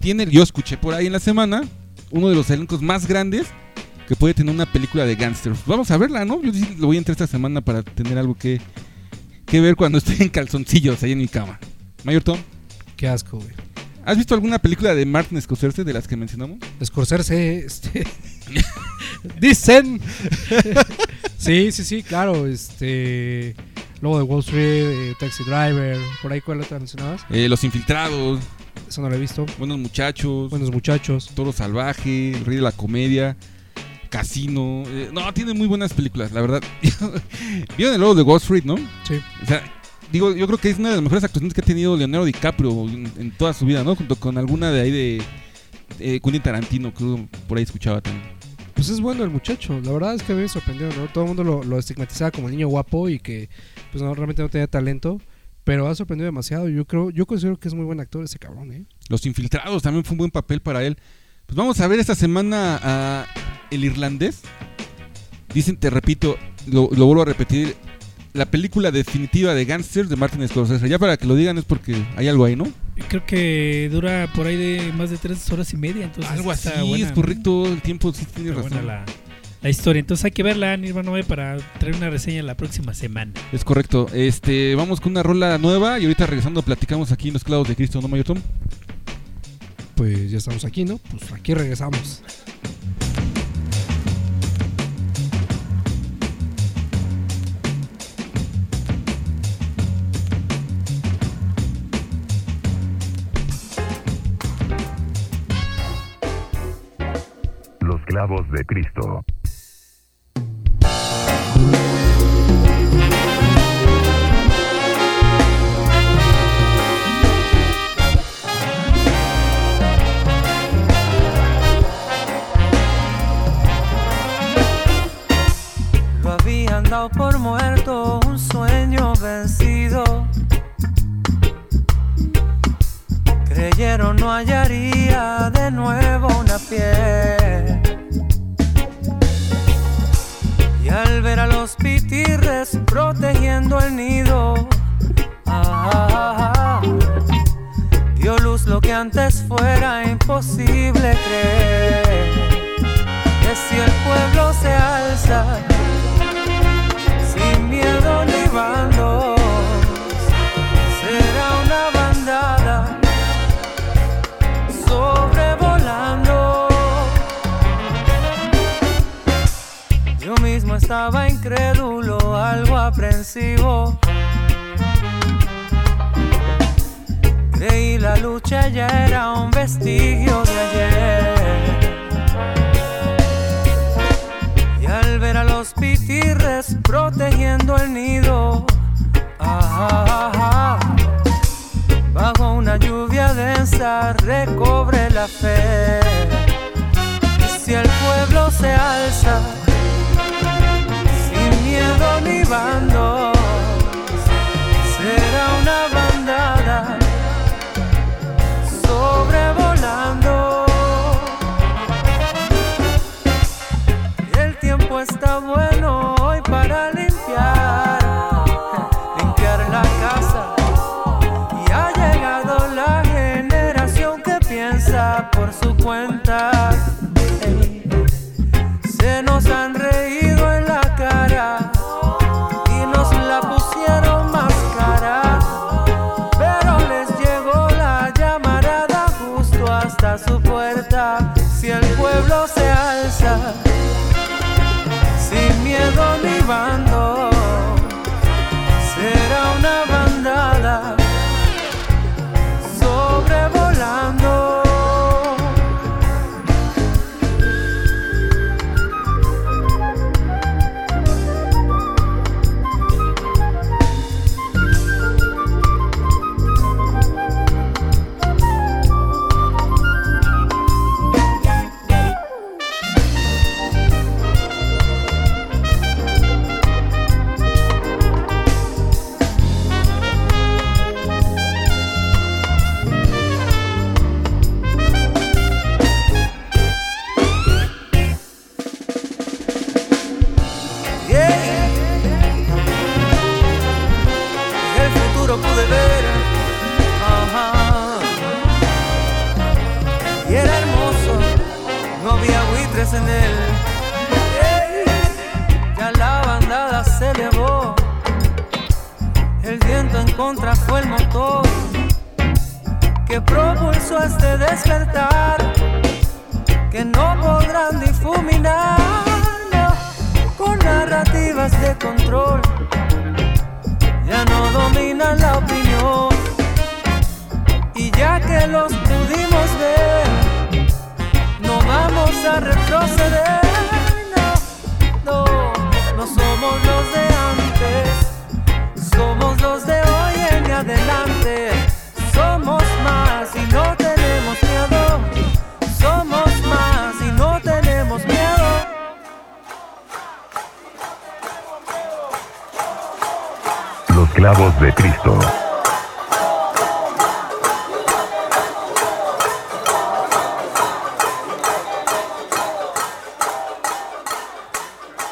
tiene, yo escuché por ahí en la semana, uno de los elencos más grandes que puede tener una película de gangsters. Vamos a verla, ¿no? Yo lo voy a entrar esta semana para tener algo que, que ver cuando esté en calzoncillos ahí en mi cama. Mayor Tom, Qué asco, güey. ¿has visto alguna película de Martin Scorsese de las que mencionamos? Escorsarse, este. Dicen. sí, sí, sí, claro. Este. Lobo de Wall Street, eh, Taxi Driver, por ahí, ¿cuál otra mencionabas? Eh, Los Infiltrados, Eso no lo he visto. Buenos Muchachos, Buenos muchachos. Toro Salvaje, El Rey de la Comedia, Casino. eh, no, tiene muy buenas películas, la verdad. Vieron el logo de Wall Street, ¿no? Sí. O sea, digo, yo creo que es una de las mejores actuaciones que ha tenido Leonardo DiCaprio en, en toda su vida, ¿no? Junto con alguna de ahí de eh, Quentin Tarantino, creo, por ahí escuchaba también. Pues es bueno el muchacho. La verdad es que a mí me sorprendió, ¿no? Todo el mundo lo, lo estigmatizaba como el niño guapo y que, pues no, realmente no tenía talento. Pero ha sorprendido demasiado. Yo creo, yo considero que es muy buen actor ese cabrón, ¿eh? Los Infiltrados también fue un buen papel para él. Pues vamos a ver esta semana a El Irlandés. Dicen, te repito, lo, lo vuelvo a repetir, la película definitiva de Gangsters de Martin Scorsese. Ya para que lo digan es porque hay algo ahí, ¿no? Creo que dura por ahí de más de tres horas y media. Entonces algo así, buena, es correcto, el tiempo sí tiene Está razón. buena la, la historia. Entonces hay que verla, Nirvana 9, para traer una reseña la próxima semana. Es correcto. Este, vamos con una rola nueva y ahorita regresando platicamos aquí en Los Clavos de Cristo, ¿no, Mayor Tom? Pues ya estamos aquí, ¿no? Pues aquí regresamos. Los clavos de Cristo. Creyeron no hallaría de nuevo una piel. Y al ver a los pitirres protegiendo el nido, ah, dio luz lo que antes fuera imposible creer. Que si el pueblo se alza sin miedo ni bandos. estaba incrédulo, algo aprensivo. Creí la lucha ya era un vestigio de ayer. Y al ver a los pitirres protegiendo el nido, bajo una lluvia densa recobre la fe. Y si el pueblo se alza, miedo ni bandos, será una bandada sobrevolando. El tiempo está bueno Los clavos de Cristo.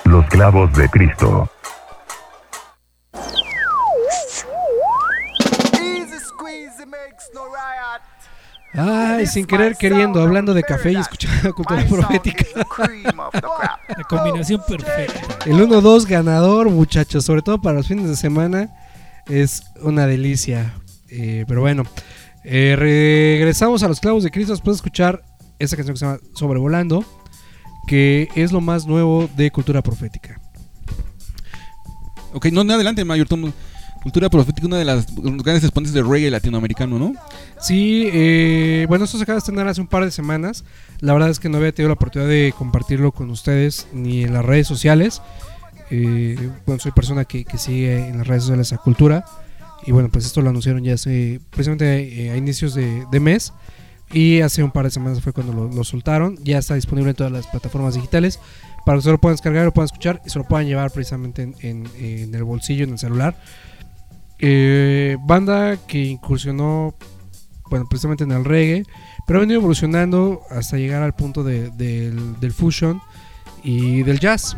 Los clavos de Cristo. Ay, sin querer queriendo, hablando de café y escuchando cultura profética. La combinación perfecta. El 1-2 ganador, muchachos, sobre todo para los fines de semana, es una delicia. Eh, pero bueno, eh, regresamos a los clavos de Cristo después de escuchar esta canción que se llama Sobrevolando, que es lo más nuevo de cultura profética. Ok, no, no adelante, Mayor Tom. Cultura profética, una de las grandes exponentes de reggae latinoamericano, ¿no? Sí, eh, bueno, esto se acaba de estrenar hace un par de semanas. La verdad es que no había tenido la oportunidad de compartirlo con ustedes ni en las redes sociales. Eh, bueno, soy persona que, sigue en las redes sociales a cultura. Y bueno, pues esto lo anunciaron ya hace precisamente eh, a inicios de, mes. Y hace un par de semanas fue cuando lo, soltaron. Ya está disponible en todas las plataformas digitales. Para que se lo puedan descargar, lo puedan escuchar y se lo puedan llevar precisamente en, en- en el bolsillo, en el celular. Eh, banda que incursionó, bueno, precisamente en el reggae, pero ha venido evolucionando hasta llegar al punto de- del, del fusion y del jazz.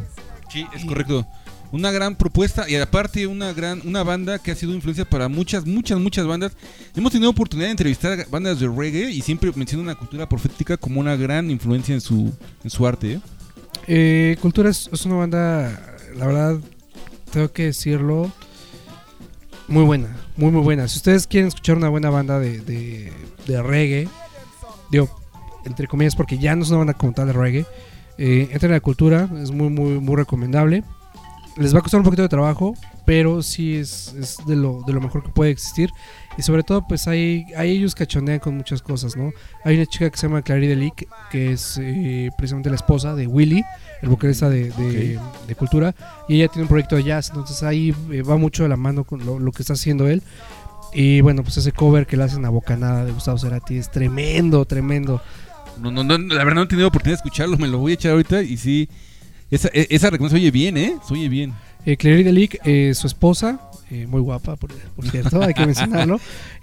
Sí, es correcto. Una gran propuesta y aparte una gran una banda que ha sido influencia para muchas, muchas, muchas bandas. Hemos tenido oportunidad de entrevistar a bandas de reggae y siempre mencionan la cultura profética como una gran influencia en su, en su arte. ¿eh? Eh, Cultura es, es una banda, la verdad, tengo que decirlo, muy buena, muy muy buena. Si ustedes quieren escuchar una buena banda de, de, de reggae, digo, entre comillas, porque ya no es una banda como tal de reggae, eh, entren a la cultura, es muy muy muy recomendable. Les va a costar un poquito de trabajo, pero sí es, es de, lo, de lo mejor que puede existir. Y sobre todo, pues hay, hay ellos cachonean con muchas cosas, ¿no? Hay una chica que se llama Clary Delic, que es eh, precisamente la esposa de Willy, el vocalista de, de- de Cultura, y ella tiene un proyecto de jazz, entonces ahí eh, va mucho de la mano con lo, lo que está haciendo él. Y bueno, pues ese cover que le hacen a Bocanada de Gustavo Cerati es tremendo, tremendo. No, no, no, la verdad no he tenido oportunidad de escucharlo, me lo voy a echar ahorita y sí. Esa, e- esa recomendación se oye bien, ¿eh? Se oye bien. Eh, Clary Delic, eh, su esposa, eh, muy guapa, por, por cierto, hay que mencionarlo.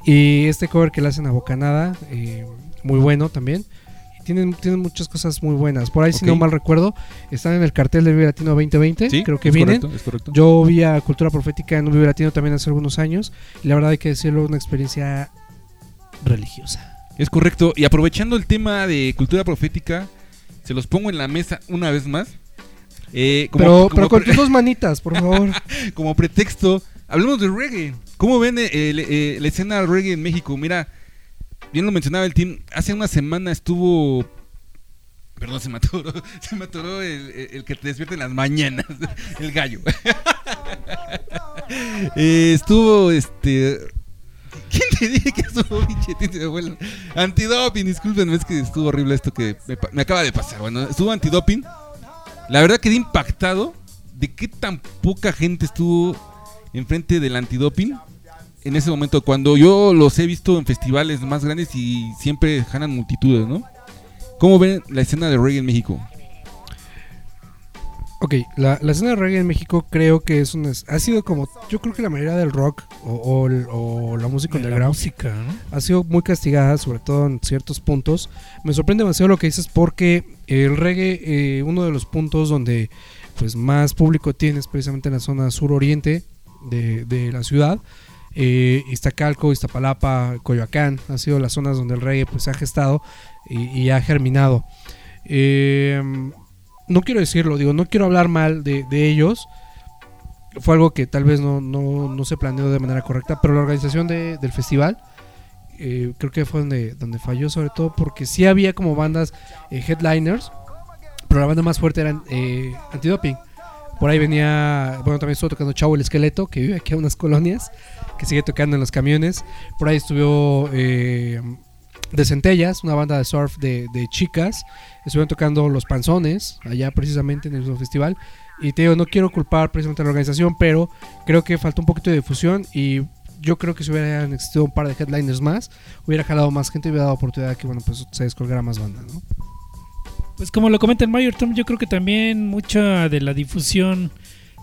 Y este cover que le hacen a Bocanada, eh, muy bueno también. Tienen, tienen muchas cosas muy buenas. Por ahí, si no mal recuerdo, están en el cartel del Vive Latino 2020. Sí, creo que es vienen. correcto, es correcto. Yo vi a Cultura Profética en un Vive Latino también hace algunos años. Y la verdad hay que decirlo, una experiencia religiosa. Es correcto. Y aprovechando el tema de cultura profética, se los pongo en la mesa una vez más. Eh, como, pero, como pero con tus dos manitas, por favor. como pretexto, hablemos de reggae. ¿Cómo ven eh, eh, la escena reggae en México? Mira, bien lo mencionaba el team, hace una semana estuvo... Perdón, se me atoró, se me atoró el, el- que te despierta en las mañanas, el gallo. Estuvo, este... ¿Quién te dije que estuvo pinche de abuelo? Antidoping, discúlpenme, es que estuvo horrible esto que me, acaba de pasar. Bueno, estuvo antidoping. La verdad quedé impactado de qué tan poca gente estuvo enfrente del antidoping en ese momento. Cuando yo los he visto en festivales más grandes y siempre jalan multitudes, ¿no? ¿Cómo ven la escena de reggae en México? Ok, la, la escena de reggae en México creo que es una, ha sido como, yo creo que la mayoría del rock o, o o la música De la underground música, ¿no? ha sido muy castigada, sobre todo en ciertos puntos. Me sorprende demasiado lo que dices porque el reggae, eh, uno de los puntos donde pues más público tiene es precisamente en la zona suroriente de, de la ciudad. Eh, Iztacalco, Iztapalapa, Coyoacán, han sido las zonas donde el reggae pues ha gestado y, y ha germinado. Eh, no quiero decirlo, digo, no quiero hablar mal de, de ellos. Fue algo que tal vez no, no, no se planeó de manera correcta, pero la organización de- del festival eh, creo que fue donde, donde falló, sobre todo porque sí había como bandas eh, headliners, pero la banda más fuerte era eh, Antidoping. Por ahí venía, bueno, también estuvo tocando Chavo el Esqueleto, que vive aquí a unas colonias, que sigue tocando en los camiones. Por ahí estuvo eh, de Centellas, una banda de surf de, de chicas. Estuvieron tocando Los Panzones, allá precisamente en el festival. Y te digo, no quiero culpar precisamente a la organización, pero creo que faltó un poquito de difusión y yo creo que si hubieran existido un par de headliners más, hubiera jalado más gente y hubiera dado oportunidad que bueno, pues se descolgara más banda, ¿no? Pues como lo comenta el Mayor Tom, yo creo que también mucha de la difusión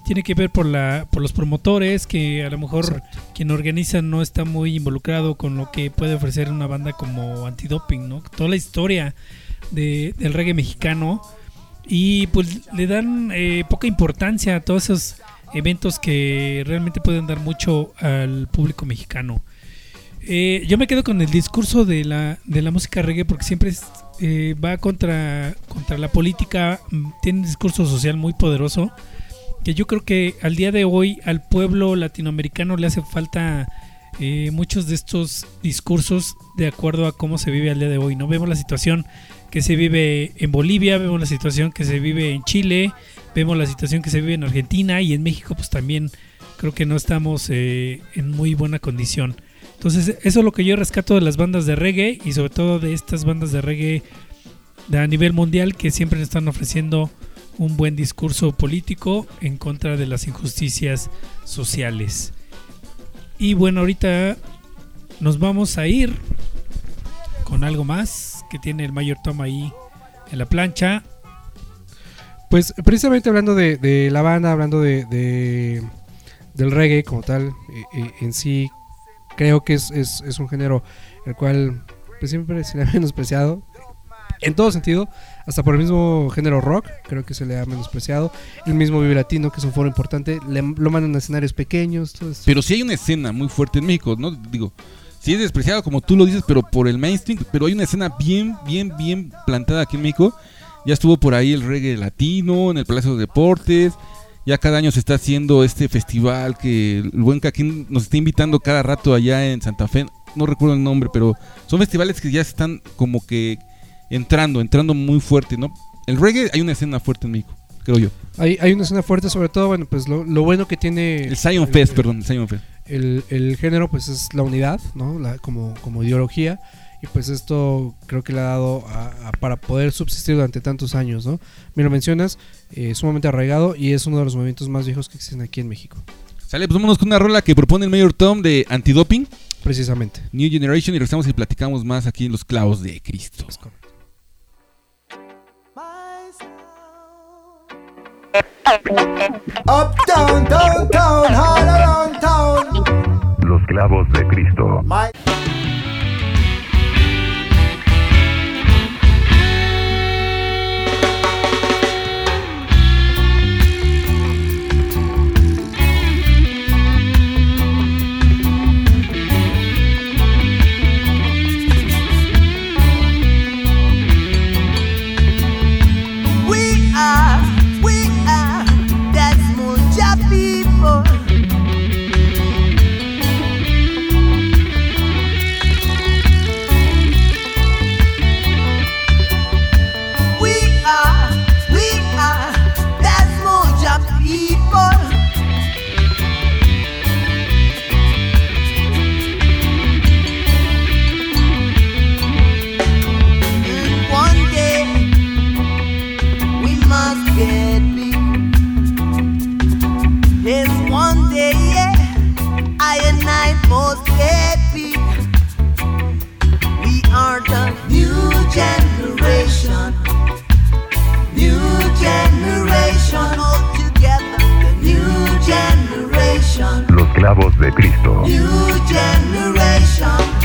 tiene que ver por la por los promotores que a lo mejor Exacto. quien organiza no está muy involucrado con lo que puede ofrecer una banda como Antidoping, ¿no? Toda la historia de- del reggae mexicano y pues le dan eh, poca importancia a todos esos eventos que realmente pueden dar mucho al público mexicano. Eh, yo me quedo con el discurso de la, de la música reggae porque siempre es, eh, va contra, contra la política, mm, tiene un discurso social muy poderoso que yo creo que al día de hoy al pueblo latinoamericano le hace falta eh, muchos de estos discursos de acuerdo a cómo se vive al día de hoy. No vemos la situación que se vive en Bolivia, vemos la situación que se vive en Chile, vemos la situación que se vive en Argentina y en México pues también creo que no estamos eh, en muy buena condición. Entonces eso es lo que yo rescato de las bandas de reggae y sobre todo de estas bandas de reggae de a nivel mundial que siempre están ofreciendo un buen discurso político en contra de las injusticias sociales. Y bueno, ahorita nos vamos a ir con algo más que tiene el Mayor Tom ahí en la plancha. Pues precisamente hablando de, de la banda, hablando de, de- del reggae como tal, eh, eh, en sí, creo que es, es- un género el cual pues, siempre se le ha menospreciado. En todo sentido, hasta por el mismo género rock, creo que se le ha menospreciado. El mismo Vive Latino, que es un foro importante, le- lo mandan a escenarios pequeños. todo esto. Pero sí hay una escena muy fuerte en México, ¿no? Digo, sí es despreciado como tú lo dices, pero por el mainstream, pero hay una escena bien, bien, bien plantada aquí en México. Ya estuvo por ahí el reggae latino, en el Palacio de Deportes. Ya cada año se está haciendo este festival que el buen Caquín nos está invitando cada rato allá en Santa Fe. No recuerdo el nombre, pero son festivales que ya están como que entrando, entrando muy fuerte, ¿no? El reggae hay una escena fuerte en México, creo yo. Hay, hay una escena fuerte, sobre todo, bueno, pues lo, bueno que tiene... El Zion Fest, perdón, el Zion Fest. El, género, pues es la unidad, ¿no? La, como, como ideología. Y pues esto creo que le ha dado a, para poder subsistir durante tantos años, ¿no? Me lo mencionas, eh, sumamente arraigado y es uno de los movimientos más viejos que existen aquí en México. Sale, pues vámonos con una rola que propone el Mayor Tom de Antidoping. Precisamente. New Generation y regresamos y platicamos más aquí en los clavos de Cristo. Up, down, down, down, all around town. Los clavos de Cristo. My Los clavos de Cristo. New generation.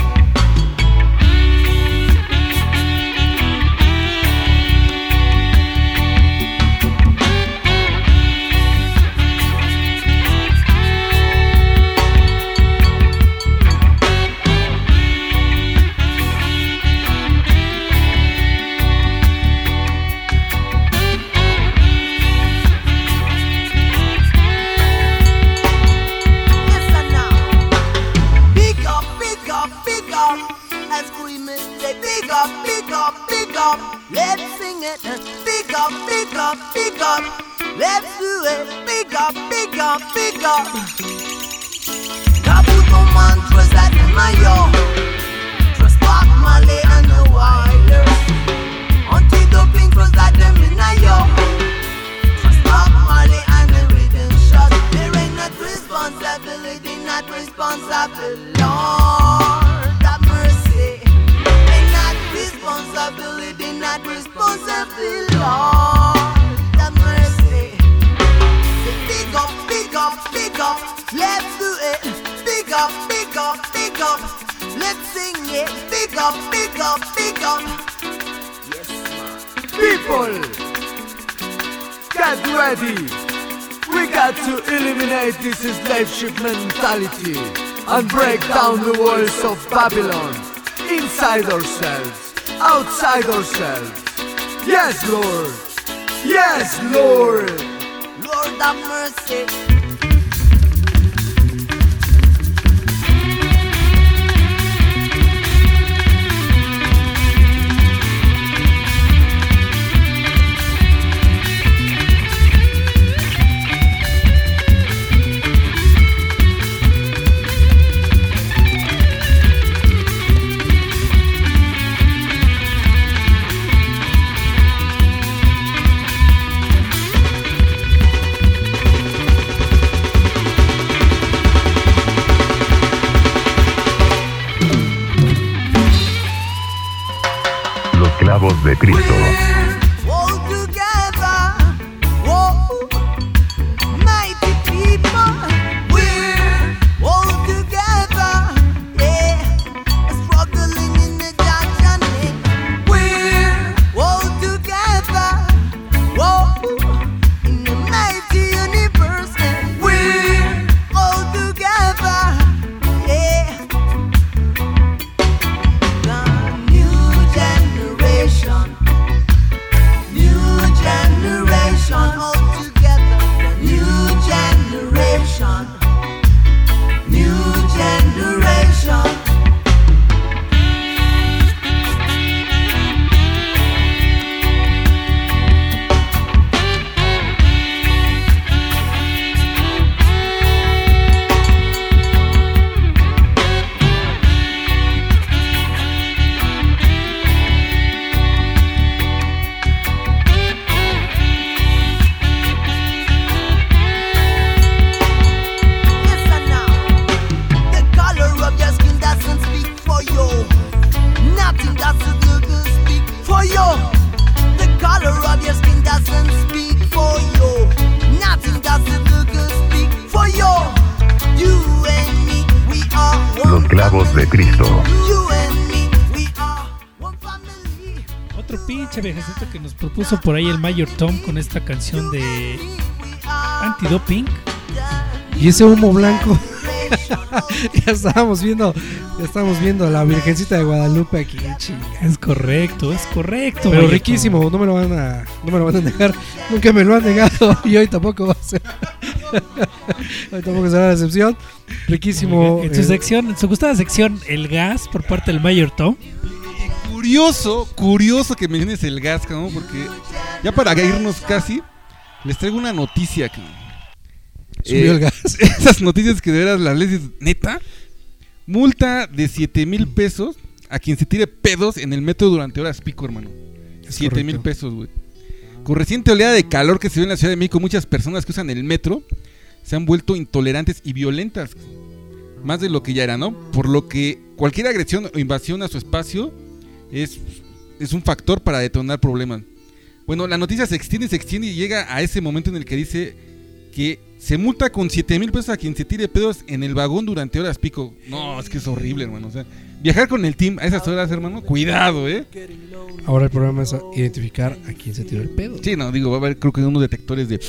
Babylon, inside ourselves, outside ourselves. Yes, Lord. de Cristo. Por ahí el Mayor Tom con esta canción de Antidoping. Y ese humo blanco. ya estábamos viendo, ya estábamos viendo a la Virgencita de Guadalupe aquí, chinga. Es correcto, es correcto. Pero Mayor riquísimo, no me lo van a, no me lo van a negar. Nunca me lo han negado y hoy tampoco va a ser. hoy tampoco será la excepción. Riquísimo. En su eh, sección, en su gustada sección, el gas por parte del Mayor Tom. Curioso, curioso que menciones el gas, cabrón, porque ya para irnos casi, les traigo una noticia. Subió Eh, el gas. Esas noticias que de veras las leyes, neta, multa de 7 mil pesos a quien se tire pedos en el metro durante horas pico, hermano. Es 7 mil pesos, güey. Con reciente oleada de calor que se ve en la Ciudad de México, muchas personas que usan el metro se han vuelto intolerantes y violentas. Más de lo que ya era, ¿no? Por lo que cualquier agresión o invasión a su espacio es, es un factor para detonar problemas. Bueno, la noticia se extiende, se extiende y llega a ese momento en el que dice que se multa con 7 mil pesos a quien se tire pedos en el vagón durante horas pico. No, es que es horrible, hermano. O sea, viajar con el team a esas horas, hermano, cuidado, ¿eh? Ahora el programa es identificar a quién se tiró el pedo. Sí, no, digo, va a haber creo que unos detectores de...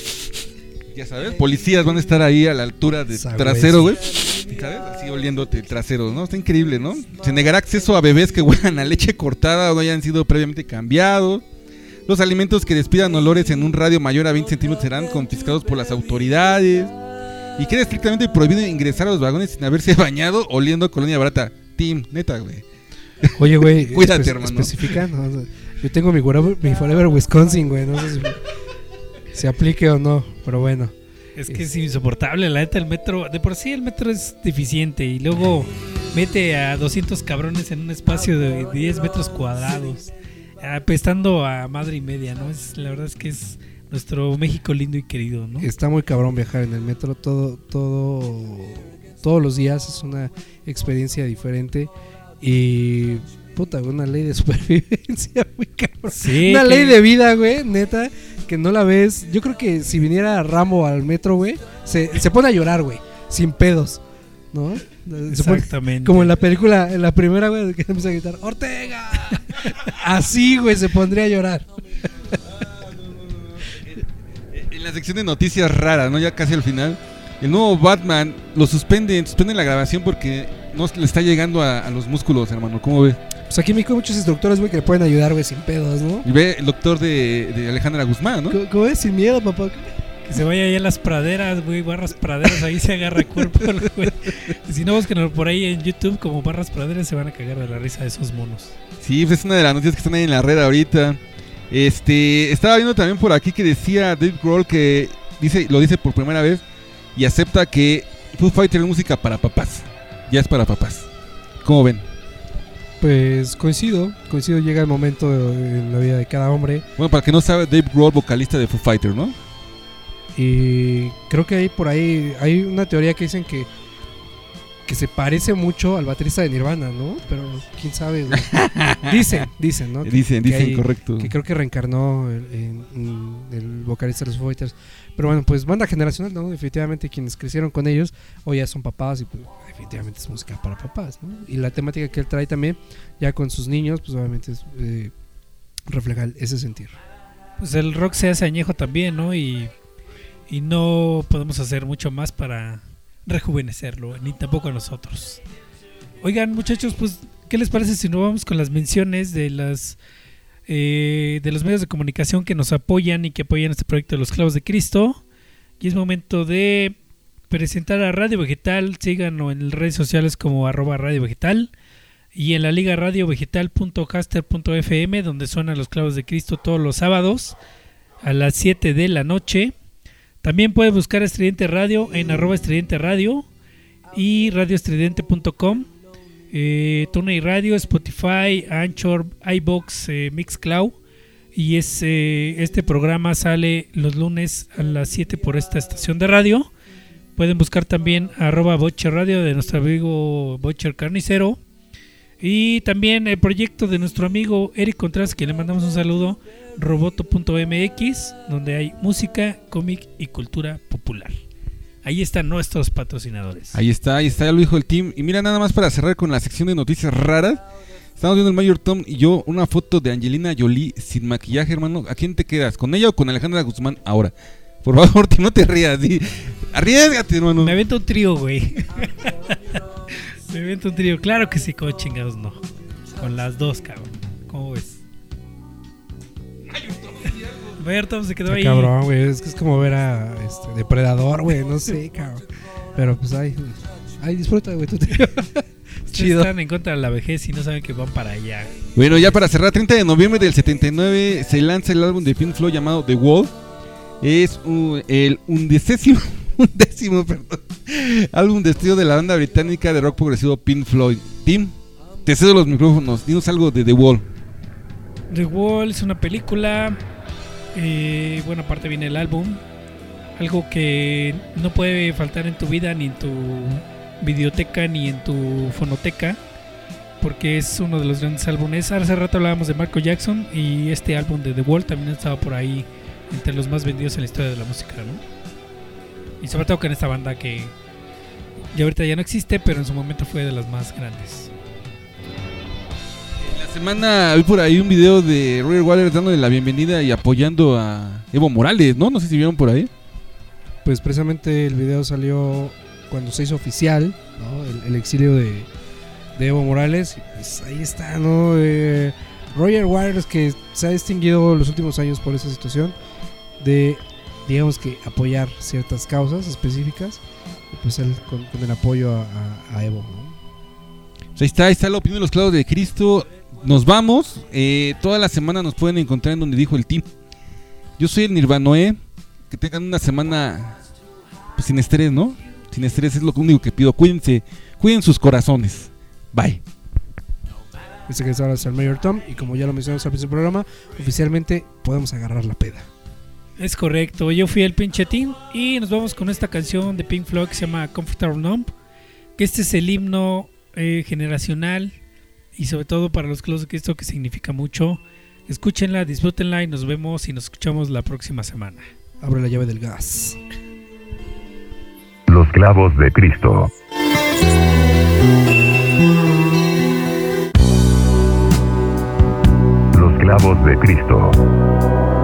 Ya sabes, policías van a estar ahí a la altura de Sagüez. trasero, güey. ¿Sabes? Así oliéndote el trasero, ¿no? Está increíble, ¿no? Se negará acceso a bebés que huelan a leche cortada o no hayan sido previamente cambiados. Los alimentos que despidan olores en un radio mayor a 20 centímetros serán confiscados por las autoridades. Y queda estrictamente prohibido ingresar a los vagones sin haberse bañado oliendo a colonia barata. Team, neta, güey. Oye, güey, Cuídate, espe- hermano. Especifica, no, o sea, yo tengo mi forever, mi Forever Wisconsin, güey. No sé si se aplique o no, pero bueno. Es que es insoportable, la neta, el metro. De por sí el metro es deficiente y luego mete a 200 cabrones en un espacio de 10 metros cuadrados, apestando a madre y media, ¿no? Es, la verdad es que es nuestro México lindo y querido, ¿no? Está muy cabrón viajar en el metro todo, todo, todos los días es una experiencia diferente y puta, güey, una ley de supervivencia muy cabrón. Sí, una que- ley de vida, güey, neta, que no la ves. Yo creo que si viniera Rambo al metro, güey, se, se pone a llorar, güey, sin pedos, ¿no? Pone- Exactamente. como en la película, en la primera, güey, que empieza a gritar, ¡Ortega! Así, güey, se pondría a llorar. En la sección de noticias raras, ¿no? Ya casi al final. El nuevo Batman lo suspenden, suspenden la grabación porque no le está llegando a, a los músculos, hermano. ¿Cómo ves? Pues aquí en México hay muchos instructores, güey, que le pueden ayudar, güey, sin pedos, ¿no? Y ve el doctor de, de Alejandra Guzmán, ¿no? ¿Cómo- ¿Cómo es? Sin miedo, papá. Que se vaya allá a las praderas, güey, barras praderas, ahí se agarra el cuerpo, güey. Si no, busquen por ahí en YouTube como barras praderas, se van a cagar de la risa de esos monos. Sí, pues es una de las noticias que están ahí en la red ahorita. Este, estaba viendo también por aquí que decía Dave Grohl que dice, lo dice por primera vez y acepta que Foo Fighter es música para papás. Ya es para papás. ¿Cómo ven? Pues coincido, coincido, llega el momento en la vida de cada hombre Bueno, para el que no sabe, Dave Grohl, vocalista de Foo Fighter, ¿no? y creo que hay por ahí, hay una teoría que dicen que que se parece mucho al baterista de Nirvana, ¿no? Pero quién sabe, güey. Dicen, dicen, ¿no? Que- dicen, que dicen, hay- correcto. Que creo que reencarnó el, el vocalista de los Foo Fighters. Pero bueno, pues banda generacional, ¿no? Definitivamente quienes crecieron con ellos hoy ya son papás y pues definitivamente es música para papás, ¿no? Y la temática que él trae también, ya con sus niños, pues obviamente es, eh, refleja ese sentir. Pues el rock se hace añejo también, ¿no? Y, y no podemos hacer mucho más para rejuvenecerlo, ni tampoco a nosotros. Oigan, muchachos, pues, ¿qué les parece si no vamos con las menciones de las eh, de los medios de comunicación que nos apoyan y que apoyan este proyecto de los clavos de Cristo? Y es momento de presentar a Radio Vegetal, síganlo en redes sociales como arroba Radio Vegetal y en la liga radiovegetal.caster.fm donde suenan los clavos de Cristo todos los sábados a las 7 de la noche. También puedes buscar Estridente Radio en arroba Estridente Radio y radioestridente.com. Eh, TuneIn Radio, Spotify, Anchor, iBox, eh, Mixcloud. Y es, eh, este programa sale los lunes a las 7 por esta estación de radio. Pueden buscar también arroba Radio de nuestro amigo Bocher Carnicero. Y también el proyecto de nuestro amigo Eric Contreras, que le mandamos un saludo, roboto.mx, donde hay música, cómic y cultura popular. Ahí están nuestros patrocinadores. Ahí está, ahí está, ya lo dijo el team. Y mira, nada más para cerrar con la sección de noticias raras. Estamos viendo el Mayor Tom y yo una foto de Angelina Jolie sin maquillaje, hermano. ¿A quién te quedas? ¿Con ella o con Alejandra Guzmán ahora? Por favor, no te rías. di- Arriesgate, hermano. Me avento un trío, güey. Me avento un trío. Claro que sí, con chingados no. Con las dos, cabrón. ¿Cómo ves? Tom se quedó Está ahí. cabrón, güey. Es que es como ver a este, Depredador, güey. No sé, cabrón. Pero pues ay, ay disfruta, güey. tú te- Chido. Están en contra de la vejez y no saben que van para allá. Bueno, ya para cerrar, 30 de noviembre del 79 se lanza el álbum de Pink Floyd llamado The Wall. Es uh, el undécimo, undécimo, perdón, álbum de estudio de la banda británica de rock progresivo Pink Floyd. Tim, te cedo los micrófonos. Dinos algo de The Wall. The Wall es una película. Eh, bueno, aparte viene el álbum. Algo que no puede faltar en tu vida, ni en tu videoteca, ni en tu fonoteca. Porque es uno de los grandes álbumes. Hace rato hablábamos de Marco Jackson. Y este álbum de The Wall también estaba por ahí. Entre los más vendidos en la historia de la música, ¿no? Y sobre todo con esta banda que. Ya ahorita ya no existe, pero en su momento fue de las más grandes. Semana vi por ahí un video de Roger Waters dándole la bienvenida y apoyando a Evo Morales, ¿no? No sé si vieron por ahí. Pues precisamente el video salió cuando se hizo oficial, ¿no? El, el exilio de, de Evo Morales. Pues ahí está, ¿no? Eh, Roger Waters que se ha distinguido los últimos años por esa situación de, digamos que apoyar ciertas causas específicas. Y pues él con, con el apoyo a, a- a Evo, ¿no? Pues ahí está, ahí está la opinión de los clavos de Cristo. Nos vamos. eh, toda la semana nos pueden encontrar en donde dijo el team. Yo soy el Nirvanoe. Que tengan una semana pues, sin estrés, ¿no? Sin estrés es lo único que pido. Cuídense, cuiden sus corazones. Bye. Este que es ahora el Mayor Tom. Y como ya lo mencionamos al principio del programa, oficialmente podemos agarrar la peda. Es correcto, yo fui el pinche team y nos vamos con esta canción de Pink Floyd que se llama Comfortable Numb, que este es el himno eh, generacional y sobre todo para los close que esto que significa mucho. Escúchenla, disfrútenla y nos vemos y nos escuchamos la próxima semana. Abre la llave del gas. Los clavos de Cristo. Los clavos de Cristo.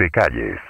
te calles.